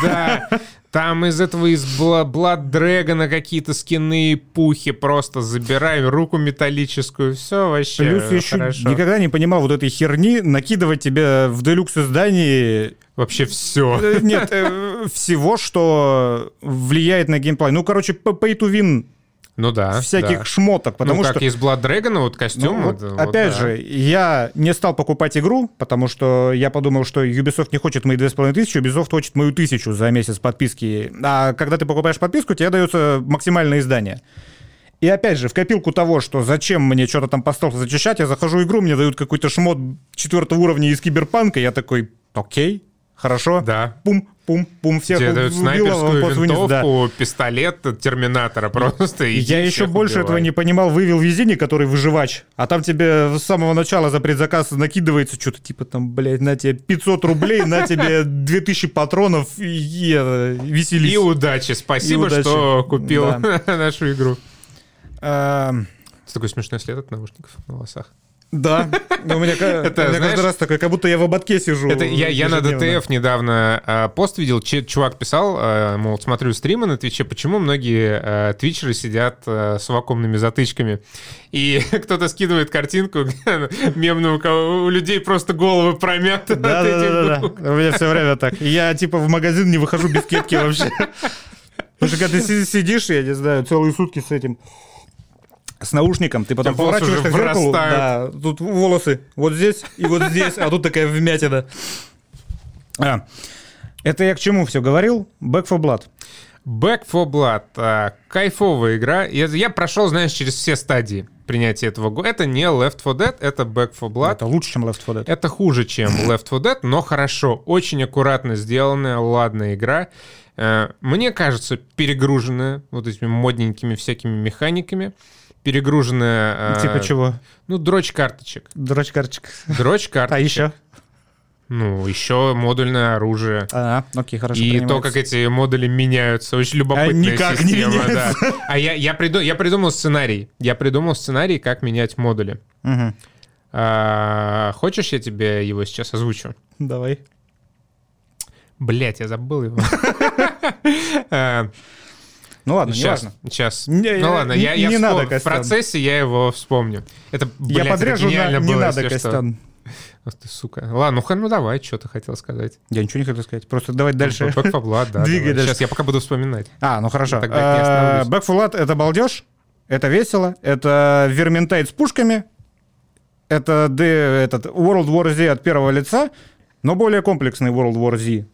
да. Там из этого, из Blood Dragon какие-то скины, пухи просто забираем, руку металлическую, все вообще Плюс еще хорошо. никогда не понимал вот этой херни, накидывать тебе в делюкс издании... Вообще все. Э, нет, э, всего, что влияет на геймплей. Ну, короче, pay to win ну да. Всяких да. шмоток. Потому ну, как что... из Blood Dragon, вот костюм. Ну, вот, вот, опять вот, да. же, я не стал покупать игру, потому что я подумал, что Ubisoft не хочет мои 2500, Ubisoft хочет мою тысячу за месяц подписки. А когда ты покупаешь подписку, тебе дается максимальное издание. И опять же, в копилку того, что зачем мне что-то там по зачищать, я захожу в игру, мне дают какой-то шмот четвертого уровня из киберпанка, я такой, окей, хорошо. Да. Пум, пум, пум, всех Тебе дают снайперскую винтовку, да. пистолет Терминатора <laughs> просто. Я еще больше убивай. этого не понимал. Вывел везение, который выживач, а там тебе с самого начала за предзаказ накидывается что-то типа там, блядь, на тебе 500 рублей, на тебе <laughs> 2000 патронов и веселись. И удачи. Спасибо, что купил <laughs> нашу игру. Эм. Такой смешной след от наушников на волосах. Да, но у меня, <laughs> это, у меня знаешь, каждый раз такой, как будто я в ободке сижу. Это я, я на DTF недавно э, пост видел, ч, чувак писал, э, мол, смотрю стримы на Твиче, почему многие э, твичеры сидят э, с вакуумными затычками. И <laughs> кто-то скидывает картинку мемную, у, у людей просто головы промяты. Да, да, да, да, у меня все время так. Я типа в магазин не выхожу без кепки вообще. <laughs> Потому что когда ты сидишь, я не знаю, целые сутки с этим с наушником, ты потом поворачиваешься к зеркалу, да, тут волосы вот здесь и вот здесь, а тут такая вмятина. А, это я к чему все говорил? Back for Blood. Back for Blood. А, кайфовая игра. Я, я прошел, знаешь, через все стадии принятия этого года. Это не Left 4 Dead, это Back for Blood. Это лучше, чем Left 4 Dead. Это хуже, чем <clears throat> Left 4 Dead, но хорошо. Очень аккуратно сделанная, ладная игра. Э, мне кажется, перегруженная вот этими модненькими всякими механиками перегруженная... Типа э, чего? Ну, дрочь карточек. Дрочь карточек. Дрочь <laughs> карточек. А еще? Ну, еще модульное оружие. А, окей, хорошо. И то, как эти модули меняются. Очень любопытная а никак система. Не да. А я, я, приду, я придумал сценарий. Я придумал сценарий, как менять модули. Угу. А, хочешь, я тебе его сейчас озвучу? Давай. Блять, я забыл его. <laughs> А, ну ладно, сейчас, не важно. Сейчас. Не, ну ладно, я, я не вспом... надо, в процессе я его вспомню. Это, блядь, я подрежу это на... было, не надо, Костян. Ах ты, сука. Ладно, ну, ну давай, что ты хотел сказать. Я ничего не хотел сказать. Просто давай дальше. Back for Blood, да. Двигай дальше. Сейчас я пока буду вспоминать. А, ну хорошо. Back for Blood — это балдеж, это весело, это Верментайт с пушками, это этот World War Z от первого лица, но более комплексный World War Z.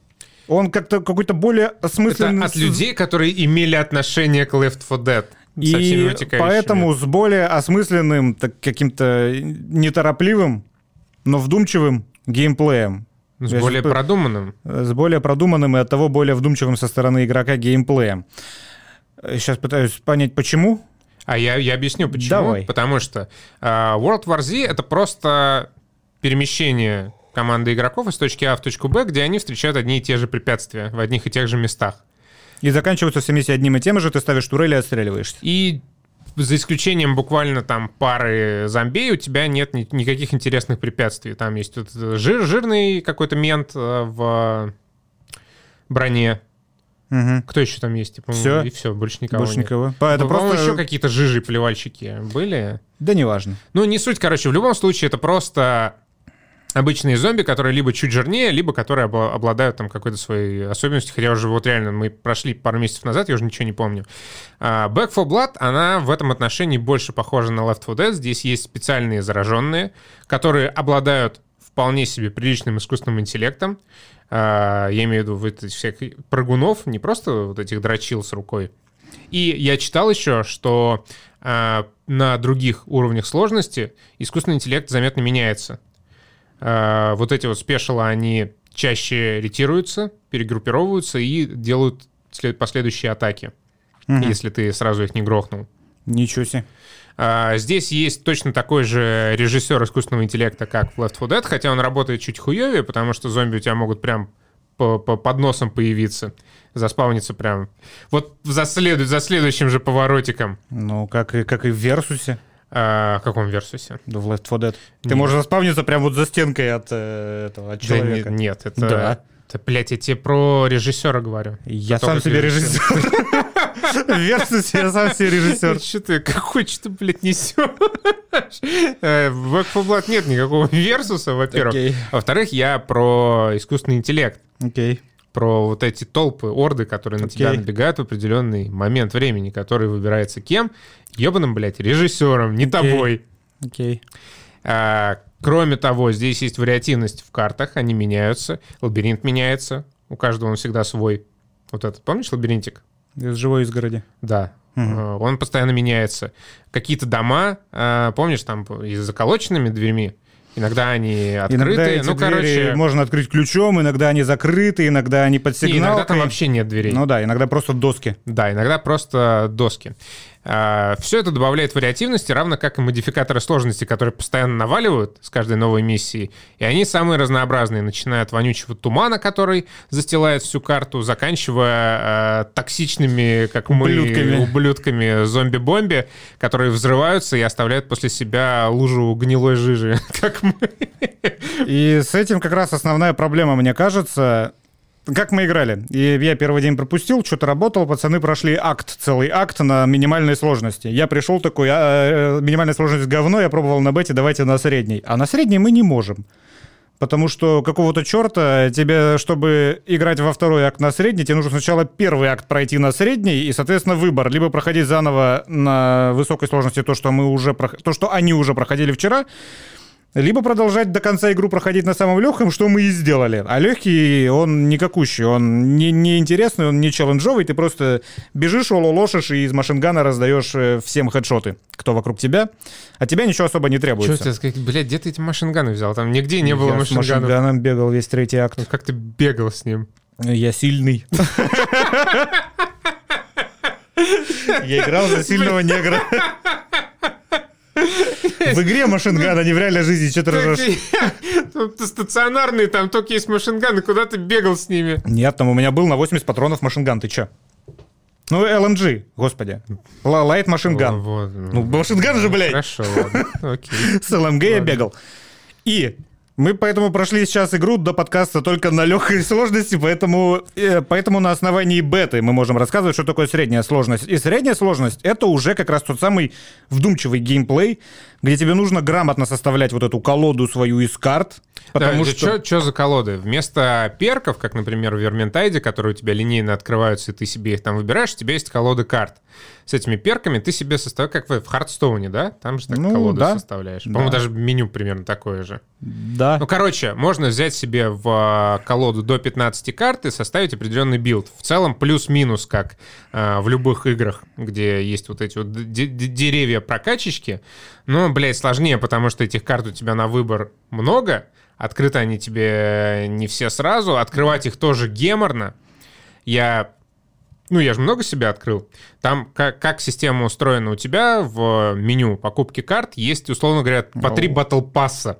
Он как-то какой-то более осмысленный... Это от людей, которые имели отношение к Left 4 Dead. И поэтому с более осмысленным, так, каким-то неторопливым, но вдумчивым геймплеем. С Я более продуманным. С более продуманным и от того более вдумчивым со стороны игрока геймплеем. Сейчас пытаюсь понять, почему. А я, я объясню, почему. Давай. Потому что uh, World War Z — это просто перемещение команды игроков из точки А в точку Б, где они встречают одни и те же препятствия в одних и тех же местах. И заканчиваются все миссии одним и тем же, ты ставишь турель и отстреливаешься. И за исключением буквально там пары зомбей, у тебя нет ни- никаких интересных препятствий. Там есть вот жир, жирный какой-то мент э, в броне. Угу. Кто еще там есть? Типа, все? И все, больше никого Больше нет. никого. Это просто... еще какие-то жижи плевальщики были. Да неважно. Ну, не суть, короче. В любом случае, это просто обычные зомби, которые либо чуть жирнее, либо которые обладают там какой-то своей особенностью. Хотя уже вот реально мы прошли пару месяцев назад, я уже ничего не помню. А, Back 4 Blood, она в этом отношении больше похожа на Left 4 Dead. Здесь есть специальные зараженные, которые обладают вполне себе приличным искусственным интеллектом. А, я имею в виду вот этих всех прыгунов, не просто вот этих дрочил с рукой. И я читал еще, что а, на других уровнях сложности искусственный интеллект заметно меняется. А, вот эти вот спешилы, они чаще ретируются, перегруппировываются и делают последующие атаки, угу. если ты сразу их не грохнул. Ничего себе. А, здесь есть точно такой же режиссер искусственного интеллекта, как в Left 4 Dead, хотя он работает чуть хуевее, потому что зомби у тебя могут прям по, по, под носом появиться, заспавниться прям. Вот за, след, за следующим же поворотиком. Ну, как и, как и в Версусе. А, в каком Версусе? Да, в Left 4 Dead. Ты можешь заспавниться прямо вот за стенкой от э, этого от человека. Да, нет, это... Да. Это, блядь, я тебе про режиссера говорю. Я сам себе режиссер. <laughs> Версус, я сам себе режиссер. <laughs> Что ты, какой что ты, блядь, несешь? Э, в Back 4 Blood нет никакого Версуса, во-первых. Во-вторых, я про искусственный интеллект. Окей про вот эти толпы, орды, которые на тебя набегают в определенный момент времени, который выбирается кем? Ебаным, блядь, режиссером, не тобой. Окей. А, кроме того, здесь есть вариативность в картах, они меняются, лабиринт меняется, у каждого он всегда свой. Вот этот, помнишь лабиринтик? Из живой изгороди. Да. Угу. Он постоянно меняется. Какие-то дома, а, помнишь, там и с заколоченными дверьми, Иногда они открыты. Иногда эти ну, двери короче... можно открыть ключом, иногда они закрыты, иногда они под сигналкой. иногда там вообще нет дверей. Ну да, иногда просто доски. Да, иногда просто доски. А, Все это добавляет вариативности, равно как и модификаторы сложности, которые постоянно наваливают с каждой новой миссией. И они самые разнообразные, начиная от вонючего тумана, который застилает всю карту, заканчивая э, токсичными, как ублюдками. мы, ублюдками зомби-бомби, которые взрываются и оставляют после себя лужу гнилой жижи, <laughs> как мы. И с этим как раз основная проблема, мне кажется, как мы играли? И я первый день пропустил, что-то работал, пацаны прошли акт, целый акт на минимальной сложности. Я пришел такой, а, э, минимальная сложность говно, я пробовал на бете, давайте на средней. А на средней мы не можем. Потому что какого-то черта тебе, чтобы играть во второй акт на средней, тебе нужно сначала первый акт пройти на средней, и, соответственно, выбор. Либо проходить заново на высокой сложности то, что мы уже, то, что они уже проходили вчера, либо продолжать до конца игру проходить на самом легком, что мы и сделали. А легкий, он никакущий, он не, не интересный, он не челленджовый, ты просто бежишь, ололошишь и из машингана раздаешь э, всем хедшоты, кто вокруг тебя, а тебя ничего особо не требуется. Что ты сказать, блядь, где ты эти машинганы взял? Там нигде не было Я машинганов. с машинганом бегал весь третий акт. Как ты бегал с ним? Я сильный. <laughs> Я играл за сильного негра. В игре машинган, а не в реальной жизни. Что ты ржешь? <laughs> Стационарные, там только есть машинган, и куда ты бегал с ними? Нет, там у меня был на 80 патронов машинган, ты чё? Ну, LMG, господи. Лайт машинган. Вот, ну, машинган же, блядь. Хорошо, ладно. Окей. <laughs> С LMG я бегал. И мы поэтому прошли сейчас игру до подкаста только на легкой сложности, поэтому, э, поэтому на основании беты мы можем рассказывать, что такое средняя сложность. И средняя сложность — это уже как раз тот самый вдумчивый геймплей, где тебе нужно грамотно составлять вот эту колоду свою из карт, Потому да, что... Что за колоды? Вместо перков, как, например, в Vermintide е, которые у тебя линейно открываются, и ты себе их там выбираешь, у тебя есть колоды карт. С этими перками ты себе составляешь, как в Hearthstone е, да? Там же так ну, колоду да. составляешь. По-моему, да. даже меню примерно такое же. Да. Ну, короче, можно взять себе в а, колоду до 15 карт и составить определенный билд. В целом плюс-минус, как э, в любых играх, где есть вот эти вот деревья прокачечки. Но, блядь, сложнее, потому что этих карт у тебя на выбор много. Открыты они тебе не все сразу. Открывать их тоже геморно. Я ну, я же много себя открыл. Там как, как система устроена у тебя в меню покупки карт есть, условно говоря, по три батл пасса.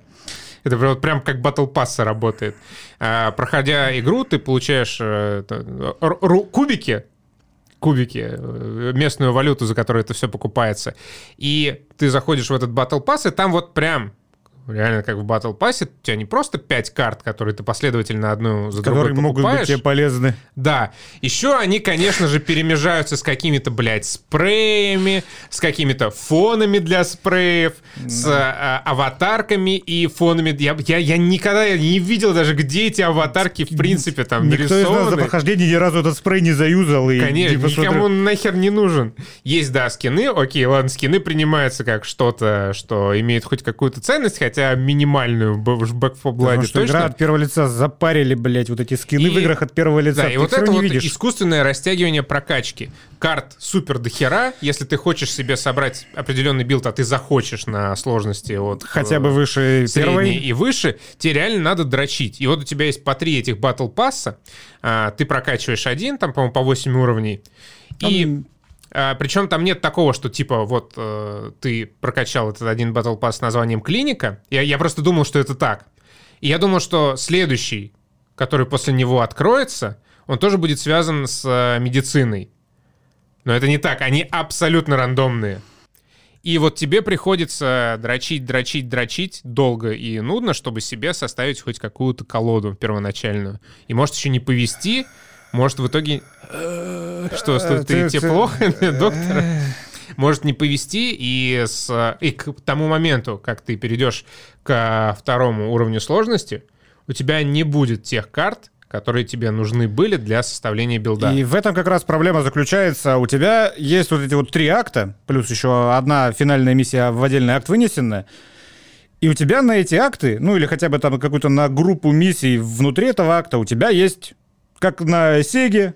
Это вот прям как батл пасса работает. А, проходя игру, ты получаешь э, кубики, кубики, э, местную валюту, за которую это все покупается. И ты заходишь в этот батл пасс, и там вот прям Реально, как в Battle Pass, у тебя не просто 5 карт, которые ты последовательно одну за которые другой покупаешь. могут быть тебе полезны. Да. Еще они, конечно же, перемежаются с какими-то, блядь, спреями, с какими-то фонами для спреев, да. с а, аватарками и фонами. Я, я, я никогда не видел даже, где эти аватарки, в принципе, там Никто нарисованы. из нас за прохождение ни разу этот спрей не заюзал. И конечно, типа, никому смотрю... нахер не нужен. Есть, да, скины, окей, ладно, скины принимаются как что-то, что имеет хоть какую-то ценность, хотя хотя минимальную в Back 4 Blood точно. игра от первого лица запарили, блядь, вот эти скины и... в играх от первого лица. Да, и вот это вот видишь. искусственное растягивание прокачки. Карт супер дохера, если ты хочешь себе собрать определенный билд, а ты захочешь на сложности вот хотя бы выше первой и выше, тебе реально надо дрочить. И вот у тебя есть по три этих батл пасса, а, ты прокачиваешь один, там, по-моему, по 8 уровней, и а, причем там нет такого, что типа вот э, ты прокачал этот один Battle Pass с названием Клиника. Я, я просто думал, что это так. И я думал, что следующий, который после него откроется, он тоже будет связан с э, медициной. Но это не так, они абсолютно рандомные. И вот тебе приходится дрочить, дрочить, дрочить долго и нудно, чтобы себе составить хоть какую-то колоду первоначальную. И может еще не повести, может, в итоге... Что, э, ты, тебе плохо, <laughs> доктор? Может не повести, и, с, и к тому моменту, как ты перейдешь к второму уровню сложности, у тебя не будет тех карт, которые тебе нужны были для составления билда. И в этом как раз проблема заключается. У тебя есть вот эти вот три акта, плюс еще одна финальная миссия в отдельный акт вынесенная. И у тебя на эти акты, ну или хотя бы там какую-то на группу миссий внутри этого акта, у тебя есть как на Сеге,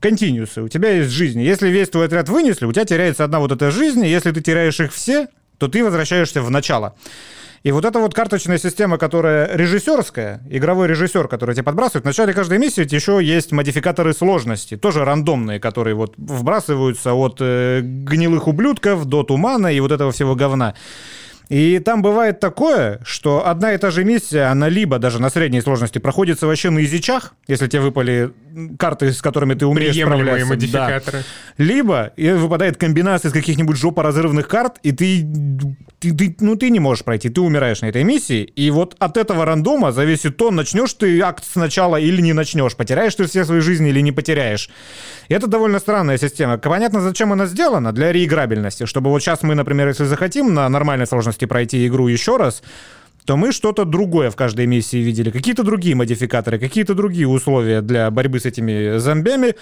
континусы. У тебя есть жизни. Если весь твой отряд вынесли, у тебя теряется одна вот эта жизнь. Если ты теряешь их все, то ты возвращаешься в начало. И вот эта вот карточная система, которая режиссерская, игровой режиссер, который тебе подбрасывает, в начале каждой миссии еще есть модификаторы сложности, тоже рандомные, которые вот вбрасываются от э, гнилых ублюдков до тумана и вот этого всего говна. И там бывает такое, что одна и та же миссия, она либо даже на средней сложности проходится вообще на изичах, если тебе выпали карты, с которыми ты умеешь справляться. модификаторы. Да. Либо и выпадает комбинация из каких-нибудь жопоразрывных карт, и ты, ты, ты, ну, ты не можешь пройти, ты умираешь на этой миссии. И вот от этого рандома зависит то, начнешь ты акт сначала или не начнешь, потеряешь ты все свои жизни или не потеряешь. И это довольно странная система. Понятно, зачем она сделана? Для реиграбельности, чтобы вот сейчас мы, например, если захотим на нормальной сложности пройти игру еще раз, то мы что-то другое в каждой миссии видели. Какие-то другие модификаторы, какие-то другие условия для борьбы с этими зомбями.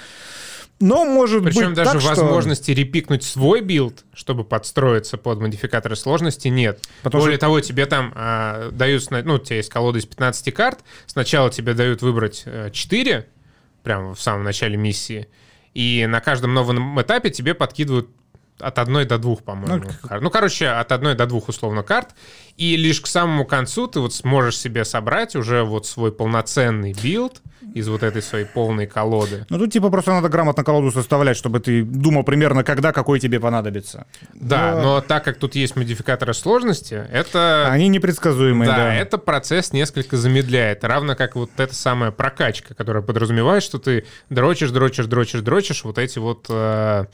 Но может Причем быть даже так, возможности что... репикнуть свой билд, чтобы подстроиться под модификаторы сложности, нет. Потому Более что... того, тебе там а, дают, ну, у тебя есть колода из 15 карт, сначала тебе дают выбрать 4, э, прямо в самом начале миссии, и на каждом новом этапе тебе подкидывают от одной до двух, по-моему. Ну, ну, короче, от одной до двух условно карт. И лишь к самому концу ты вот сможешь себе собрать уже вот свой полноценный билд из вот этой своей полной колоды. Ну, тут типа просто надо грамотно колоду составлять, чтобы ты думал примерно, когда какой тебе понадобится. Да, но, но так как тут есть модификаторы сложности, это... Они непредсказуемые, да. Да, это процесс несколько замедляет. Равно как вот эта самая прокачка, которая подразумевает, что ты дрочишь, дрочишь, дрочишь, дрочишь вот эти вот э,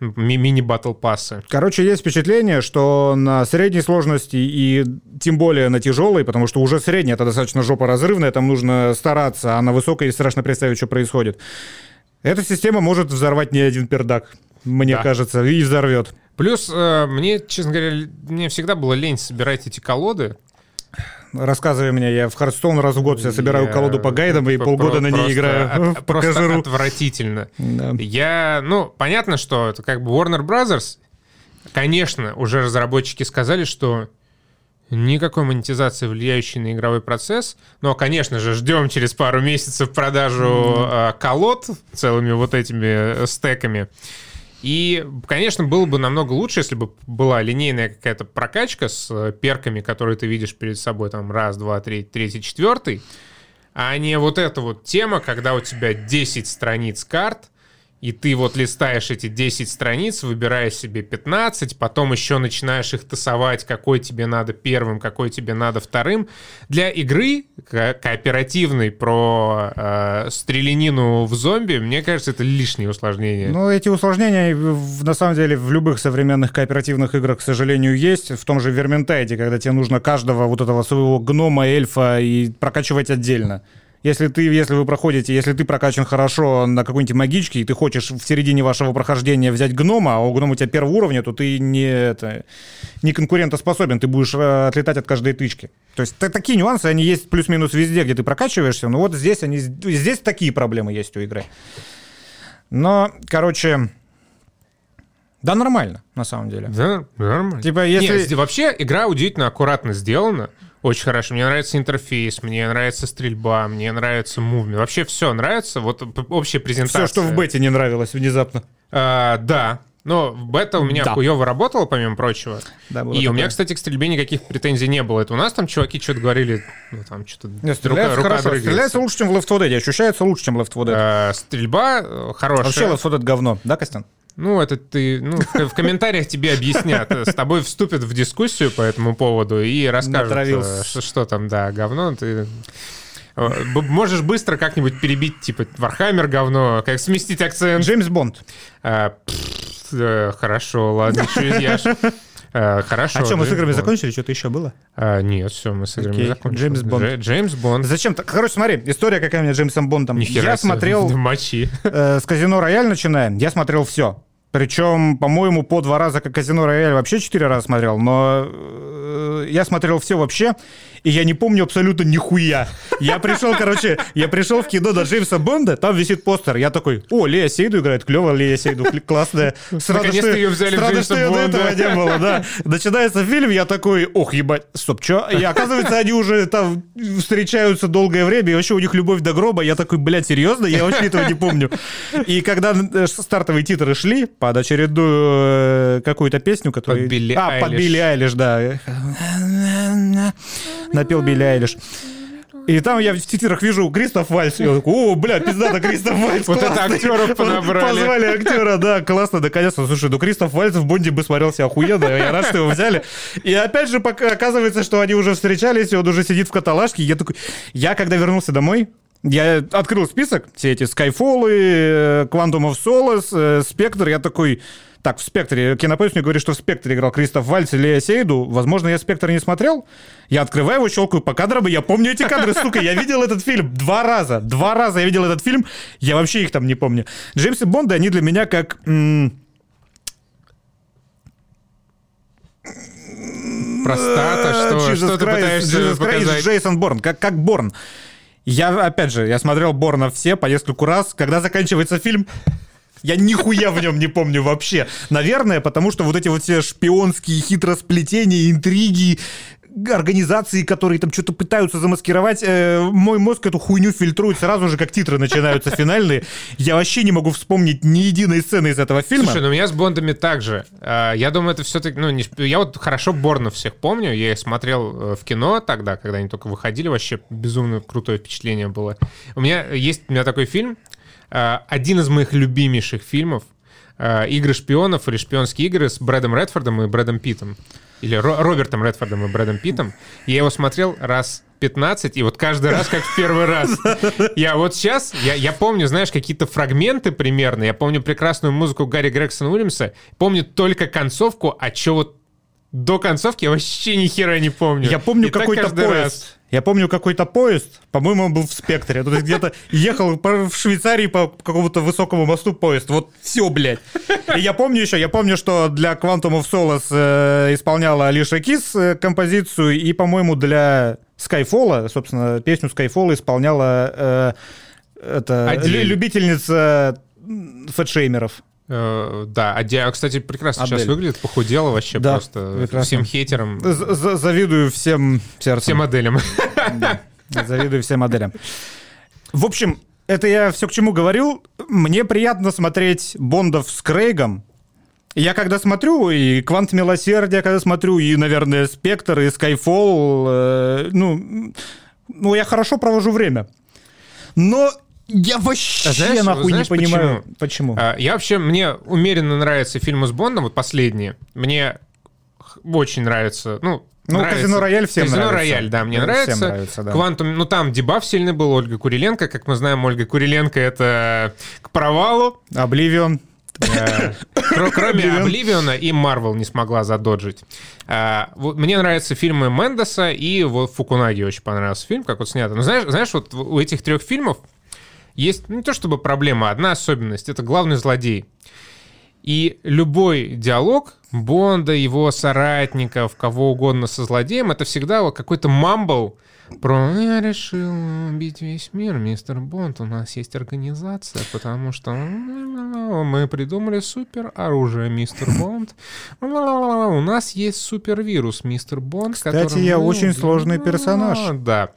мини- battle pass ы. Короче, есть впечатление, что на средней сложности и тем более на тяжелой, потому что уже средняя это достаточно жопа разрывная, там нужно стараться, а на высокой страшно представить, что происходит. Эта система может взорвать не один пердак, мне да. кажется, и взорвет. Плюс, э, мне, честно говоря, мне всегда было лень собирать эти колоды. Рассказывай мне, я в Hearthstone раз в год я собираю колоду по гайдам и полгода на ней играю. От, <laughs> просто отвратительно. Да. Я, ну, понятно, что это как бы Warner Brothers, конечно, уже разработчики сказали, что Никакой монетизации, влияющей на игровой процесс. Но, конечно же, ждем через пару месяцев продажу mm-hmm. колод целыми вот этими э, стеками. И, конечно, было бы намного лучше, если бы была линейная какая-то прокачка с э, перками, которые ты видишь перед собой, там, раз, два, три, третий, четвертый, а не вот эта вот тема, когда у тебя 10 страниц карт, и ты вот листаешь эти 10 страниц, выбираешь себе 15, потом еще начинаешь их тасовать, какой тебе надо первым, какой тебе надо вторым. Для игры ко- кооперативной про э, стрелянину в зомби, мне кажется, это лишнее усложнение. Ну, эти усложнения, на самом деле, в любых современных кооперативных играх, к сожалению, есть. В том же Верментайде, когда тебе нужно каждого вот этого своего гнома, эльфа и прокачивать отдельно. Если ты, если вы проходите, если ты прокачан хорошо на какой-нибудь магичке, и ты хочешь в середине вашего прохождения взять гнома, а у гнома у тебя первого уровня, то ты не, это, не конкурентоспособен, ты будешь э, отлетать от каждой тычки. То есть такие нюансы, они есть плюс-минус везде, где ты прокачиваешься, но вот здесь они, здесь такие проблемы есть у игры. Но, короче, да, нормально, на самом деле. Да, нормально. Типа, если... Нет, вообще игра удивительно аккуратно сделана. Очень хорошо. Мне нравится интерфейс, мне нравится стрельба, мне нравится мувмент. Вообще все нравится. Вот общая презентация. Все, что в бете не нравилось внезапно. А, да, но бета у меня да. хуево работала, помимо прочего. Да, было и такое. у меня, кстати, к стрельбе никаких претензий не было. Это у нас там чуваки что-то говорили, ну там что-то... Стреляется рука, хорошо. Стреляется лучше, чем в Left 4 Dead. Ощущается лучше, чем Left 4 Dead. А, стрельба э, хорошая. Вообще Left 4 Dead говно, да, Костян? Ну, это ты, ну, в, комментариях тебе объяснят. С тобой вступят в дискуссию по этому поводу и расскажут, э, что, что там, да, говно. Ты э, можешь быстро как-нибудь перебить, типа, Вархаммер говно, как сместить акцент. Джеймс Бонд. А, пфф, хорошо, ладно, еще изъяш. А, хорошо. А что, мы с играми Бонд. закончили? Что-то еще было? А, нет, все, мы с играми Окей. закончили. Джеймс Бонд. Дж, Джеймс Бонд. Зачем? -то? Короче, смотри, история какая у меня с Джеймсом Бондом. Нихера я смотрел... <laughs> Мочи. Э, с Казино Рояль начинаем. Я смотрел все. Причем, по-моему, по два раза, как Казино Рояль, вообще четыре раза смотрел, но э, я смотрел все вообще, и я не помню абсолютно нихуя. Я пришел, короче, я пришел в кино до Джеймса Бонда, там висит постер, я такой, о, Лея Сейду играет, клево, Лея Сейду, классная. Странно, что, ее взяли странно, что ее до этого не было, да. Начинается фильм, я такой, ох, ебать, стоп, что? И оказывается, они уже там встречаются долгое время, и вообще у них любовь до гроба, я такой, блядь, серьезно? Я вообще этого не помню. И когда э, стартовые титры шли, под очередную э, какую-то песню, которую... Под Билли а, под Билли Айлиш, да. Напел Билли Айлиш. И там я в титрах вижу Кристоф Вальс. Я такой, о, бля, пиздата Кристоф Вальс. Вот это актеров подобрали. Позвали актера, да, классно, наконец-то. Слушай, ну Кристоф Вальс в Бонде бы смотрелся охуенно. Я рад, что его взяли. И опять же, пока оказывается, что они уже встречались, и он уже сидит в каталажке. Я такой, я когда вернулся домой, я открыл список, все эти Skyfall, Quantum of Solace, Spectre, я такой, так, в «Спектре». Кинопоиск мне говорит, что в «Спектре» играл Кристоф Вальц или Лея Сейду. Возможно, я «Спектр» не смотрел. Я открываю его, щелкаю по кадрам, и я помню эти кадры, сука. Я видел этот фильм два раза. Два раза я видел этот фильм. Я вообще их там не помню. Джеймсы Бонды, они для меня как... Простата, что, Jesus что ты пытаешься Jesus показать? Джейсон Борн, как, как Борн. Я, опять же, я смотрел Борна все по нескольку раз. Когда заканчивается фильм, я нихуя в нем не помню вообще. Наверное, потому что вот эти вот все шпионские хитросплетения, интриги, организации, которые там что-то пытаются замаскировать, э, мой мозг эту хуйню фильтрует сразу же, как титры начинаются финальные. Я вообще не могу вспомнить ни единой сцены из этого фильма. Слушай, ну у меня с Бондами так же. А, я думаю, это все-таки... Ну, не, я вот хорошо Борна всех помню. Я их смотрел э, в кино тогда, когда они только выходили. Вообще безумно крутое впечатление было. У меня есть у меня такой фильм, Э, один из моих любимейших фильмов э, «Игры шпионов» или «Шпионские игры» с Брэдом Редфордом и Брэдом Питтом. Или Ро- Робертом Редфордом и Брэдом Питтом. Я его смотрел раз 15, и вот каждый раз как в первый раз. Я вот сейчас, я, я помню, знаешь, какие-то фрагменты примерно, я помню прекрасную музыку Гарри Грегсон Уильямса, помню только концовку, а что вот до концовки я вообще ни хера не помню. Я помню какой-то поезд. Раз. Я помню какой-то поезд, по-моему, он был в спектре. То есть где-то ехал в Швейцарии по какому-то высокому мосту поезд. Вот все, блядь. И я помню еще, я помню, что для Quantum of Solace э, исполняла Алиша Кис э, композицию, и, по-моему, для Skyfall, собственно, песню Skyfall исполняла э, это, любительница фэтшеймеров. Э, да, а кстати, прекрасно Адель. сейчас выглядит, похудела вообще да, просто прекрасно. всем хейтерам. З Завидую всем сердцем. Всем моделям. Завидую всем моделям. В общем, это я все к чему говорил. Мне приятно смотреть Бондов с Крейгом. Я когда смотрю, и «Квант милосердия», когда смотрю, и, наверное, «Спектр», и «Скайфолл», э, ну, ну, я хорошо провожу время. Но я вообще знаешь, нахуй знаешь, не понимаю, почему. почему. А, я вообще, мне умеренно нравятся фильмы с Бондом, вот последние. Мне очень нравится, ну, ну, нравится. Казино Рояль всем Казино нравится. Рояль, да, мне нравится. Всем нравится да. Квантум, ну там дебаф сильный был, Ольга Куриленко. Как мы знаем, Ольга Куриленко это к провалу. Обливион. Э, кроме Обливиона и Марвел не смогла задоджить. А, мне нравятся фильмы Мендеса и вот Фукунаги очень понравился фильм, как вот снято. Но знаешь, знаешь, вот у этих трех фильмов есть ну, не то чтобы проблема, одна особенность. Это главный злодей. И любой диалог Бонда, его соратников, кого угодно со злодеем, это всегда вот какой-то мамбл, про «Я решил убить весь мир, мистер Бонд, у нас есть организация, потому что мы придумали супер оружие, мистер Бонд. У нас есть супер вирус, мистер Бонд. Кстати, я мы... очень сложный персонаж. Да.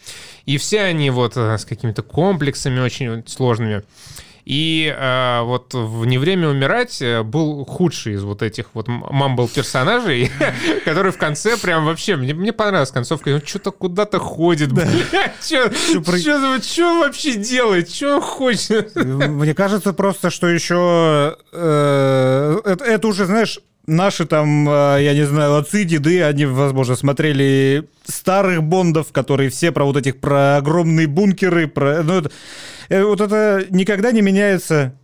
И все они вот э, с какими-то комплексами очень сложными. И э, вот в «Не время умирать» э, был худший из вот этих вот мамбл-персонажей, <laughs> который в конце прям вообще... Мне, мне понравилась концовка. Он что-то куда-то ходит, да. <laughs> Что он вообще делает? Что он хочет? Мне кажется просто, что еще... Э, это, это уже, знаешь, наши там, э, я не знаю, отцы, деды, они, возможно, смотрели старых Бондов, которые все про вот этих, про огромные бункеры, про... Ну, это, Э, вот это никогда не меняется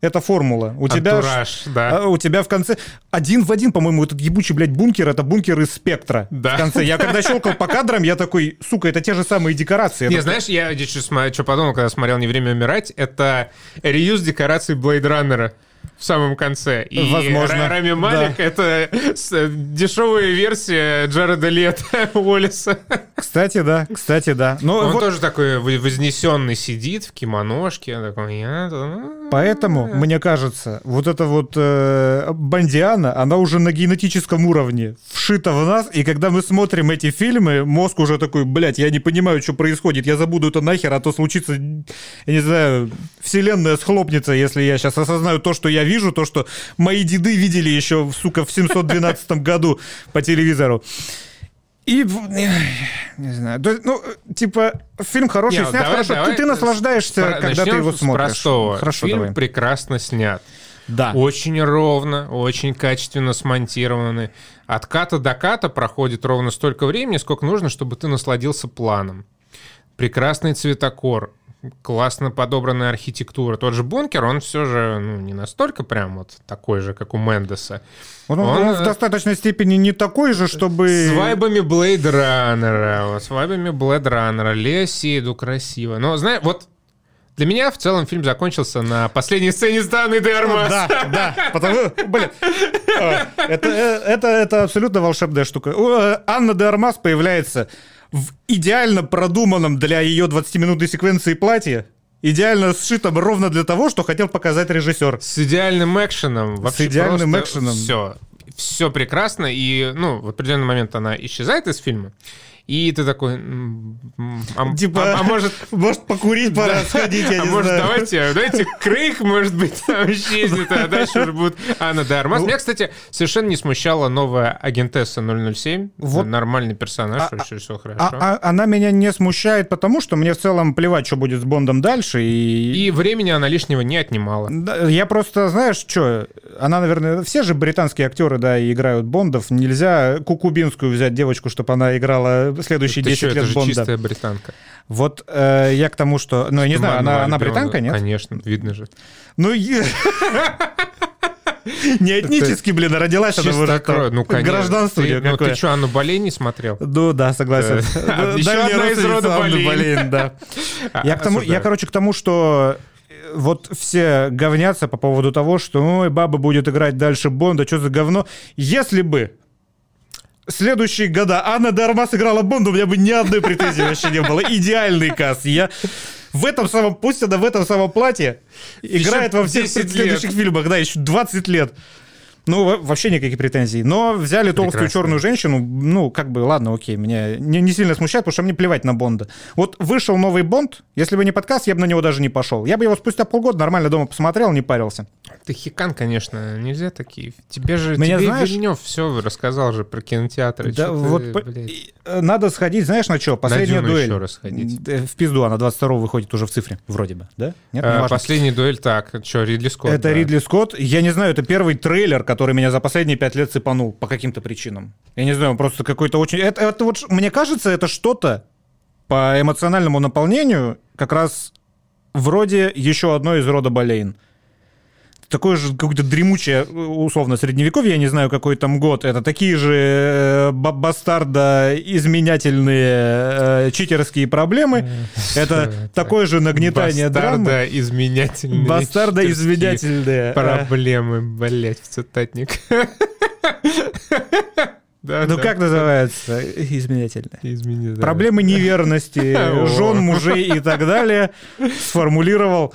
это формула. У Антураж, тебя, да. А, у тебя в конце один в один, по-моему, этот ебучий, блядь, бункер, это бункер из спектра. Да. В конце. Я когда щелкал по кадрам, я такой, сука, это те же самые декорации. Не, это... знаешь, я что, что подумал, когда смотрел «Не время умирать», это реюз декораций Блейд Раннера в самом конце. И Возможно. Рами Малик да. это дешевая версия Джареда Лето <laughs> Уоллеса. Кстати, да. Кстати, да. Но Он вот... тоже такой вознесенный сидит в кимоношке. Такой. Поэтому, мне кажется, вот эта вот э, Бандиана, она уже на генетическом уровне вшита в нас, и когда мы смотрим эти фильмы, мозг уже такой, блядь, я не понимаю, что происходит, я забуду это нахер, а то случится, я не знаю, вселенная схлопнется, если я сейчас осознаю то, что я вижу, то, что мои деды видели еще, сука, в 712 <laughs> году по телевизору. И, не знаю, ну, типа, фильм хороший, не, снят давай, хорошо, давай, ты, ты наслаждаешься, спро- когда ты его смотришь. простого. Хорошо, фильм давай. прекрасно снят. Да. Очень ровно, очень качественно смонтированы. От ката до ката проходит ровно столько времени, сколько нужно, чтобы ты насладился планом. Прекрасный цветокор, классно подобранная архитектура. Тот же бункер, он все же ну, не настолько прям вот такой же, как у Мендеса. Он, он, он в э, достаточной степени не такой же, чтобы... С вайбами Блейд Раннера, с вайбами Блейд Раннера, Леосиду красиво. Но, знаешь, вот для меня в целом фильм закончился на последней сцене с Анной де Армас. Да, да, потому, блин, это, э, это, это абсолютно волшебная штука. Э, Анна де Армас появляется в идеально продуманном для ее 20-минутной секвенции платье, идеально сшитом ровно для того, что хотел показать режиссер. С идеальным экшеном. Вообще С идеальным экшеном. Все. Все прекрасно, и ну, в определенный момент она исчезает из фильма. И ты такой, а, типа, а, а может, <laughs> может покурить пора да, сходить, я а не может знаю. давайте, давайте Крейг, может быть, <laughs> там исчезнет, а дальше уже будет Анна Дармас. Ну, Меня, кстати, совершенно не смущала новая агентесса 007, вот, нормальный персонаж, а, вообще все хорошо. А, а, она меня не смущает, потому что мне в целом плевать, что будет с Бондом дальше. И, и времени она лишнего не отнимала. Я просто, знаешь, что, она, наверное, все же британские актеры, да, играют Бондов, нельзя Кукубинскую взять девочку, чтобы она играла следующие 10 лет это же Бонда. чистая британка. Вот э, я к тому, что... Ну, я не знаю, она, она британка, нет? Конечно, видно же. Ну, <laughs> Не этнически, блин, а родилась она уже Ну, конечно. Гражданство ты, Ну, ты что, Анну Болейн не смотрел? Ну, да, согласен. <laughs> Еще одна из рода Болейн. да. <laughs> Я, к тому, я, короче, к тому, что вот все говнятся по поводу того, что ой, баба будет играть дальше Бонда, что за говно. Если бы следующие года Анна Дарма сыграла Бонда, у меня бы ни одной претензии вообще не было. Идеальный каст. Я в этом самом, пусть она в этом самом платье играет во всех следующих фильмах, да, еще 20 лет. Ну, вообще никаких претензий. Но взяли Прекрасно. толстую черную женщину, ну, как бы, ладно, окей, меня не, не сильно смущает, потому что мне плевать на Бонда. Вот вышел новый Бонд, если бы не подкаст, я бы на него даже не пошел. Я бы его спустя полгода нормально дома посмотрел, не парился. Ты хикан, конечно, нельзя такие. Тебе же, Меня, тебе знаешь, Вильнев все рассказал же про кинотеатры. Да, вот, ты, э, надо сходить, знаешь, на что? Последняя на дуэль. еще раз сходить. В пизду, она 22 выходит уже в цифре, вроде бы, да? Нет, а, последняя дуэль, так, что, Ридли Скотт? Это да. Ридли Скотт. Я не знаю, это первый трейлер, который меня за последние пять лет цепанул по каким-то причинам. Я не знаю, просто какой-то очень... Это, это вот, мне кажется, это что-то по эмоциональному наполнению как раз вроде еще одной из рода Болейн такое же какое-то дремучее, условно, средневековье, я не знаю, какой там год, это такие же э, бастарда изменятельные э, читерские проблемы, это такое же нагнетание драмы. Бастарда изменятельные Бастарда изменятельные. Проблемы, блять, в цитатник. Да, ну да, как называется? Изменятельно. Изменительно. Проблемы неверности, <laughs> жен, мужей и так далее сформулировал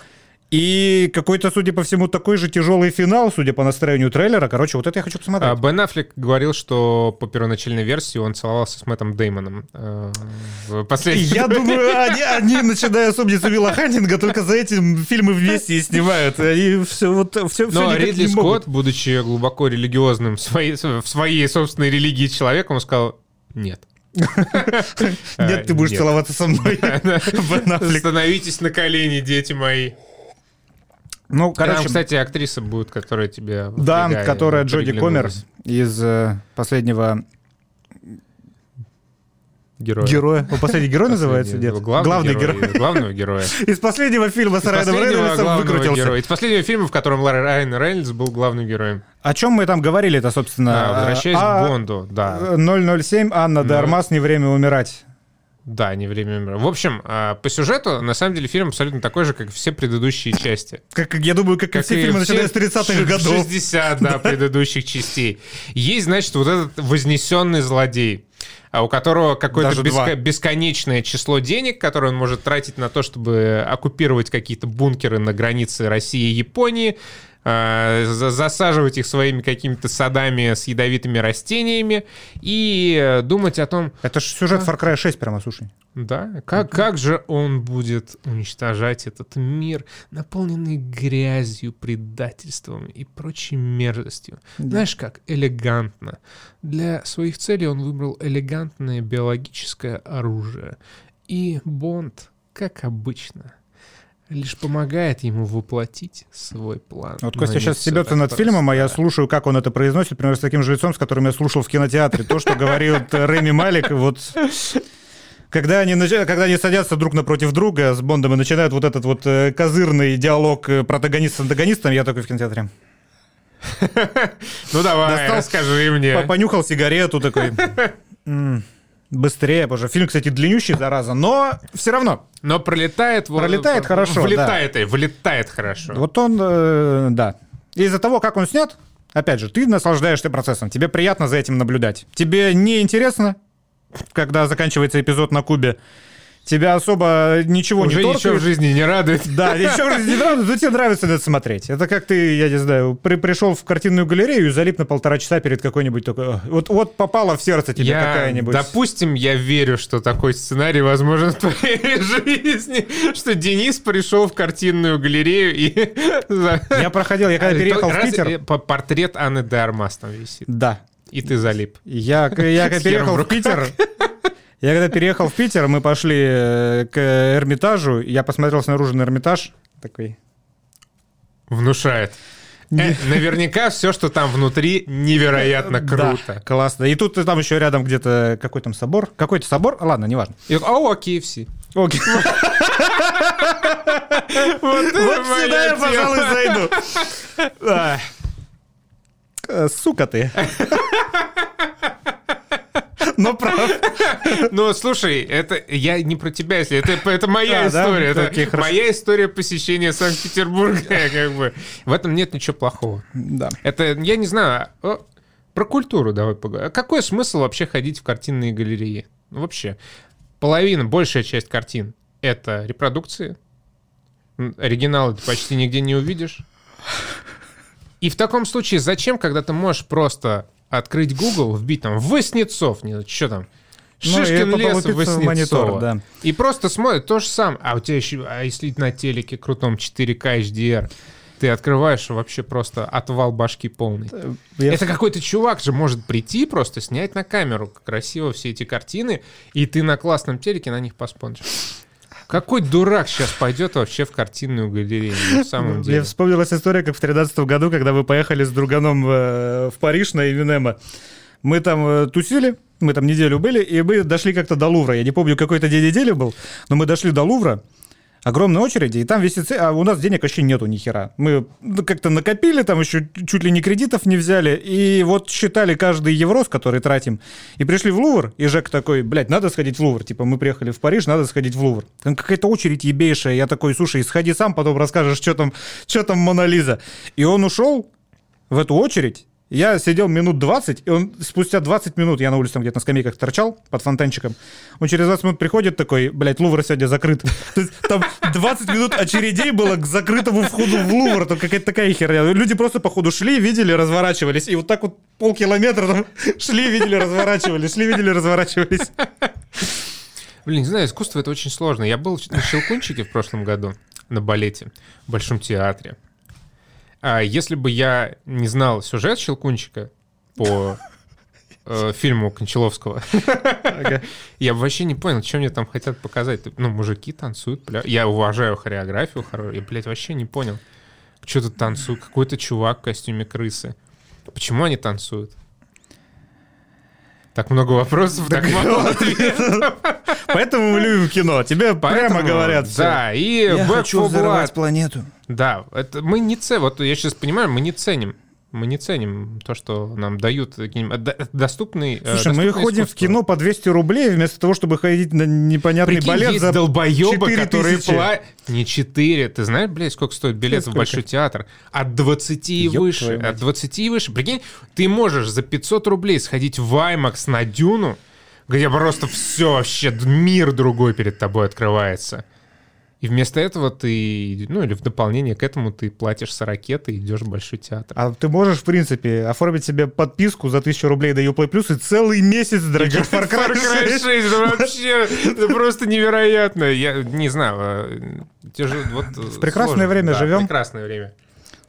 и какой-то, судя по всему, такой же тяжелый финал, судя по настроению трейлера. Короче, вот это я хочу посмотреть. А, Бен Аффлек говорил, что по первоначальной версии он целовался с Мэттом Деймоном. Э, в последний... Я <laughs> думаю, они, они, начиная с «Умницы Вилла Хантинга», только за этим фильмы вместе и снимают. Они все, вот, все, все Но Ридли Скотт, будучи глубоко религиозным в своей, в своей собственной религии человеком, он сказал «нет». <laughs> Нет, ты будешь целоваться со мной. <laughs> Становитесь на колени, дети мои. Ну, короче... Там, кстати, актриса будет, которая тебе... Да, которая Джоди Комер из э, последнего Героя. Героя. Он последний герой называется? Нет. Главный, главный герой. герой. Главного героя. <laughs> Из последнего фильма с Райаном Рейнольдсом выкрутился. Героя. Из последнего фильма, в котором Райан Рейнольдс был главным героем. О чем мы там говорили-то, собственно? А, возвращаясь а, к Бонду, да. 007, Анна Но... Дармас, не время умирать. Да, не время мира. В общем, а, по сюжету, на самом деле, фильм абсолютно такой же, как все предыдущие части. Как, я думаю, как, как и все фильмы, начиная с 30-х годов. 60, <laughs> да, предыдущих частей. Есть, значит, вот этот вознесенный злодей а у которого какое-то беско- бесконечное число денег, которое он может тратить на то, чтобы оккупировать какие-то бункеры на границе России и Японии, засаживать их своими какими-то садами с ядовитыми растениями и думать о том... Это же сюжет Far Cry 6 прямо, слушай. Да, как, как же он будет уничтожать этот мир, наполненный грязью, предательством и прочей мерзостью. Да. Знаешь как? Элегантно. Для своих целей он выбрал элегантное биологическое оружие. И Бонд, как обычно, лишь помогает ему воплотить свой план. Вот Костя сейчас стебется над просто. фильмом, а я слушаю, как он это произносит, примерно с таким же лицом, с которым я слушал в кинотеатре. То, что говорит Рэми Малик, вот... Когда они, когда они садятся друг напротив друга с Бондом и начинают вот этот вот э, козырный диалог э, протагониста с антагонистом, я такой в кинотеатре. <laughs> Ну давай, скажи мне. Понюхал сигарету такой <laughs> быстрее, что фильм, кстати, длиннющий, зараза, но все равно. Но пролетает... Пролетает в, хорошо, Влетает да. и вылетает хорошо. Вот он, э, да. Из-за того, как он снят, опять же, ты наслаждаешься процессом, тебе приятно за этим наблюдать. Тебе не интересно, когда заканчивается эпизод на Кубе, тебя особо ничего Уже не торкает. ничего в жизни не радует. Да, ничего в жизни не радует, но тебе нравится это смотреть. Это как ты, я не знаю, при, пришел в картинную галерею и залип на полтора часа перед какой-нибудь такой... Вот, вот попала в сердце тебе я, какая-нибудь... Допустим, я верю, что такой сценарий возможен в твоей <laughs> жизни, что Денис пришел в картинную галерею и... <laughs> Я проходил, я когда переехал в Питер... Портрет Анны Дармас там висит. Да. И ты залип. Я, я переехал в Питер, я когда переехал в Питер, мы пошли э, к Эрмитажу, я посмотрел снаружи на Эрмитаж, такой... Внушает. Э, наверняка все, что там внутри, невероятно круто. Да, классно. И тут там еще рядом где-то какой там собор. Какой-то собор? Ладно, неважно. И, о. Окей. Вот сюда я, пожалуй, зайду. Э, сука ты. Но прав. Ну, слушай, это я не про тебя, если это, это моя а, история. Это моя история посещения Санкт-Петербурга. <laughs> Как бы. В этом нет ничего плохого. Да. Это, я не знаю, про культуру давай поговорим. Какой смысл вообще ходить в картинные галереи? Ну, вообще, половина, большая часть картин — это репродукции. Оригиналы ты почти нигде не увидишь. И в таком случае зачем, когда ты можешь просто открыть Google, вбить там Воснецов, не что там, ну, Шишкин ну, лес Воснецова. Монитор, да. И просто смотрит то же самое. А у тебя еще, а если на телеке крутом 4К HDR, ты открываешь вообще просто отвал башки полный. Я... Это какой-то чувак же может прийти просто, снять на камеру красиво все эти картины, и ты на классном телеке на них поспонжишь. Какой дурак сейчас пойдет вообще в картинную галерею? На самом деле. Мне вспомнилась история, как в 2013 году, когда вы поехали с друганом э, в Париж на Эвинема. Мы там э, тусили, мы там неделю были, и мы дошли как-то до Лувра. Я не помню, какой то день недели был, но мы дошли до Лувра, огромные очереди, и там висит... А у нас денег вообще нету ни хера. Мы как-то накопили, там еще чуть ли не кредитов не взяли, и вот считали каждый еврос, который тратим, и пришли в Лувр, и Жек такой, блядь, надо сходить в Лувр. Типа, мы приехали в Париж, надо сходить в Лувр. Там какая-то очередь ебейшая. Я такой, слушай, сходи сам, потом расскажешь, что там, что там Мона Лиза. И он ушел в эту очередь, я сидел минут 20, и он спустя 20 минут, я на улице там где-то на скамейках торчал под фонтанчиком, он через 20 минут приходит такой, блядь, Лувр сегодня закрыт. <laughs> То есть там 20 минут очередей было к закрытому входу в Лувр, там какая-то такая херня. Люди просто походу шли, видели, разворачивались, и вот так вот полкилометра там <laughs> шли, видели, разворачивались, шли, видели, разворачивались. Блин, не знаю, искусство это очень сложно. Я был на Щелкунчике в прошлом году на балете в Большом театре. А если бы я не знал сюжет Щелкунчика по э, фильму Кончаловского, <laughs> я бы вообще не понял, что мне там хотят показать. Ну, мужики танцуют, бля. Я уважаю хореографию хорошую, я, блядь, вообще не понял. Что тут танцуют? Какой-то чувак в костюме крысы. Почему они танцуют? Так много вопросов, так мало ответов. Поэтому мы любим кино. Тебе прямо говорят Да, и Я хочу взорвать планету. Да, это мы не ценим. Вот я сейчас понимаю, мы не ценим. Мы не ценим то, что нам дают доступный э, Слушай, мы ходим искусство. в кино по 200 рублей вместо того, чтобы ходить на непонятный Прикинь, балет есть за долбоебы, которые платят... Не 4. Ты знаешь, блядь, сколько стоит билет сколько? в Большой театр? От 20 и выше. От 20 и выше. Прикинь, ты можешь за 500 рублей сходить в IMAX на Дюну, где просто все вообще, мир другой перед тобой открывается. И вместо этого ты, ну или в дополнение к этому ты платишь 40 и идешь в Большой театр. А ты можешь, в принципе, оформить себе подписку за 1000 рублей до Uplay Plus и целый месяц дрочить Far Cry 6. Far Cry 6, это вообще это просто невероятно. Я не знаю, а, вот в прекрасное время живем. прекрасное время.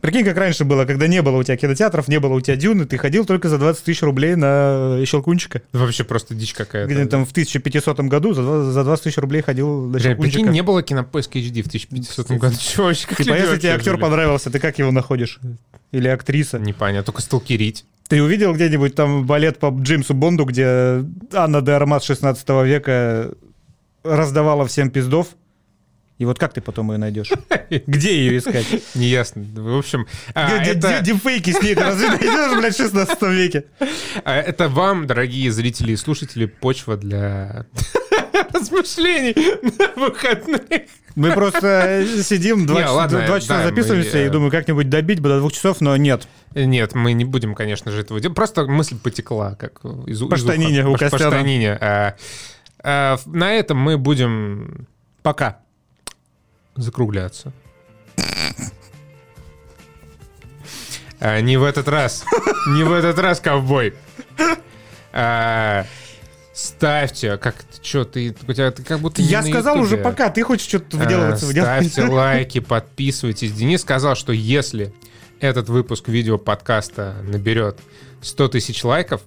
Прикинь, как раньше было, когда не было у тебя кинотеатров, не было у тебя дюны, ты ходил только за 20 тысяч рублей на Щелкунчика. Вообще просто дичь какая-то. Где там в 1500 году за, за 20 тысяч рублей ходил на Щелкунчика. Прикинь, не было кинопоиска HD в 1500 году. <laughs> Чего вообще, Типа, если тебе актер понравился, ты как его находишь? Или актриса? Непонятно, только сталкерить. Ты увидел где-нибудь там балет по Джеймсу Бонду, где Анна де Армас 16 века раздавала всем пиздов? И вот как ты потом ее найдешь? <laughs> Где ее искать? Неясно. В общем... А, дипфейки с ней разве найдешь, блядь, в 16 веке? А, это вам, дорогие зрители и слушатели, почва для <laughs> размышлений на выходных. Мы просто сидим, два, не, часа, ладно, два часа да, записываемся мы, и думаю, как-нибудь добить бы до двух часов, но нет. Нет, мы не будем, конечно же, этого делать. Просто мысль потекла, как из По штанине у Костяна. По штанине. А, а, на этом мы будем... Пока закругляться. А, не в этот раз. Не в этот раз, ковбой. А, ставьте, как что ты, у тебя ты как будто Я сказал YouTube. уже пока, ты хочешь что-то выделываться. А, ставьте <laughs> лайки, подписывайтесь. Денис сказал, что если этот выпуск видео подкаста наберет 100 тысяч лайков,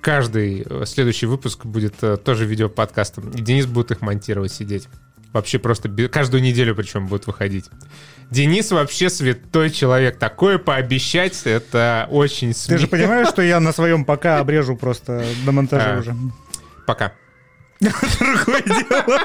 каждый следующий выпуск будет э, тоже видео подкастом. И Денис будет их монтировать, сидеть. Вообще просто каждую неделю причем будет выходить. Денис вообще святой человек. Такое пообещать, это очень смешно. Ты же понимаешь, что я на своем пока обрежу просто до монтажа а, уже? Пока. <laughs> Другое дело.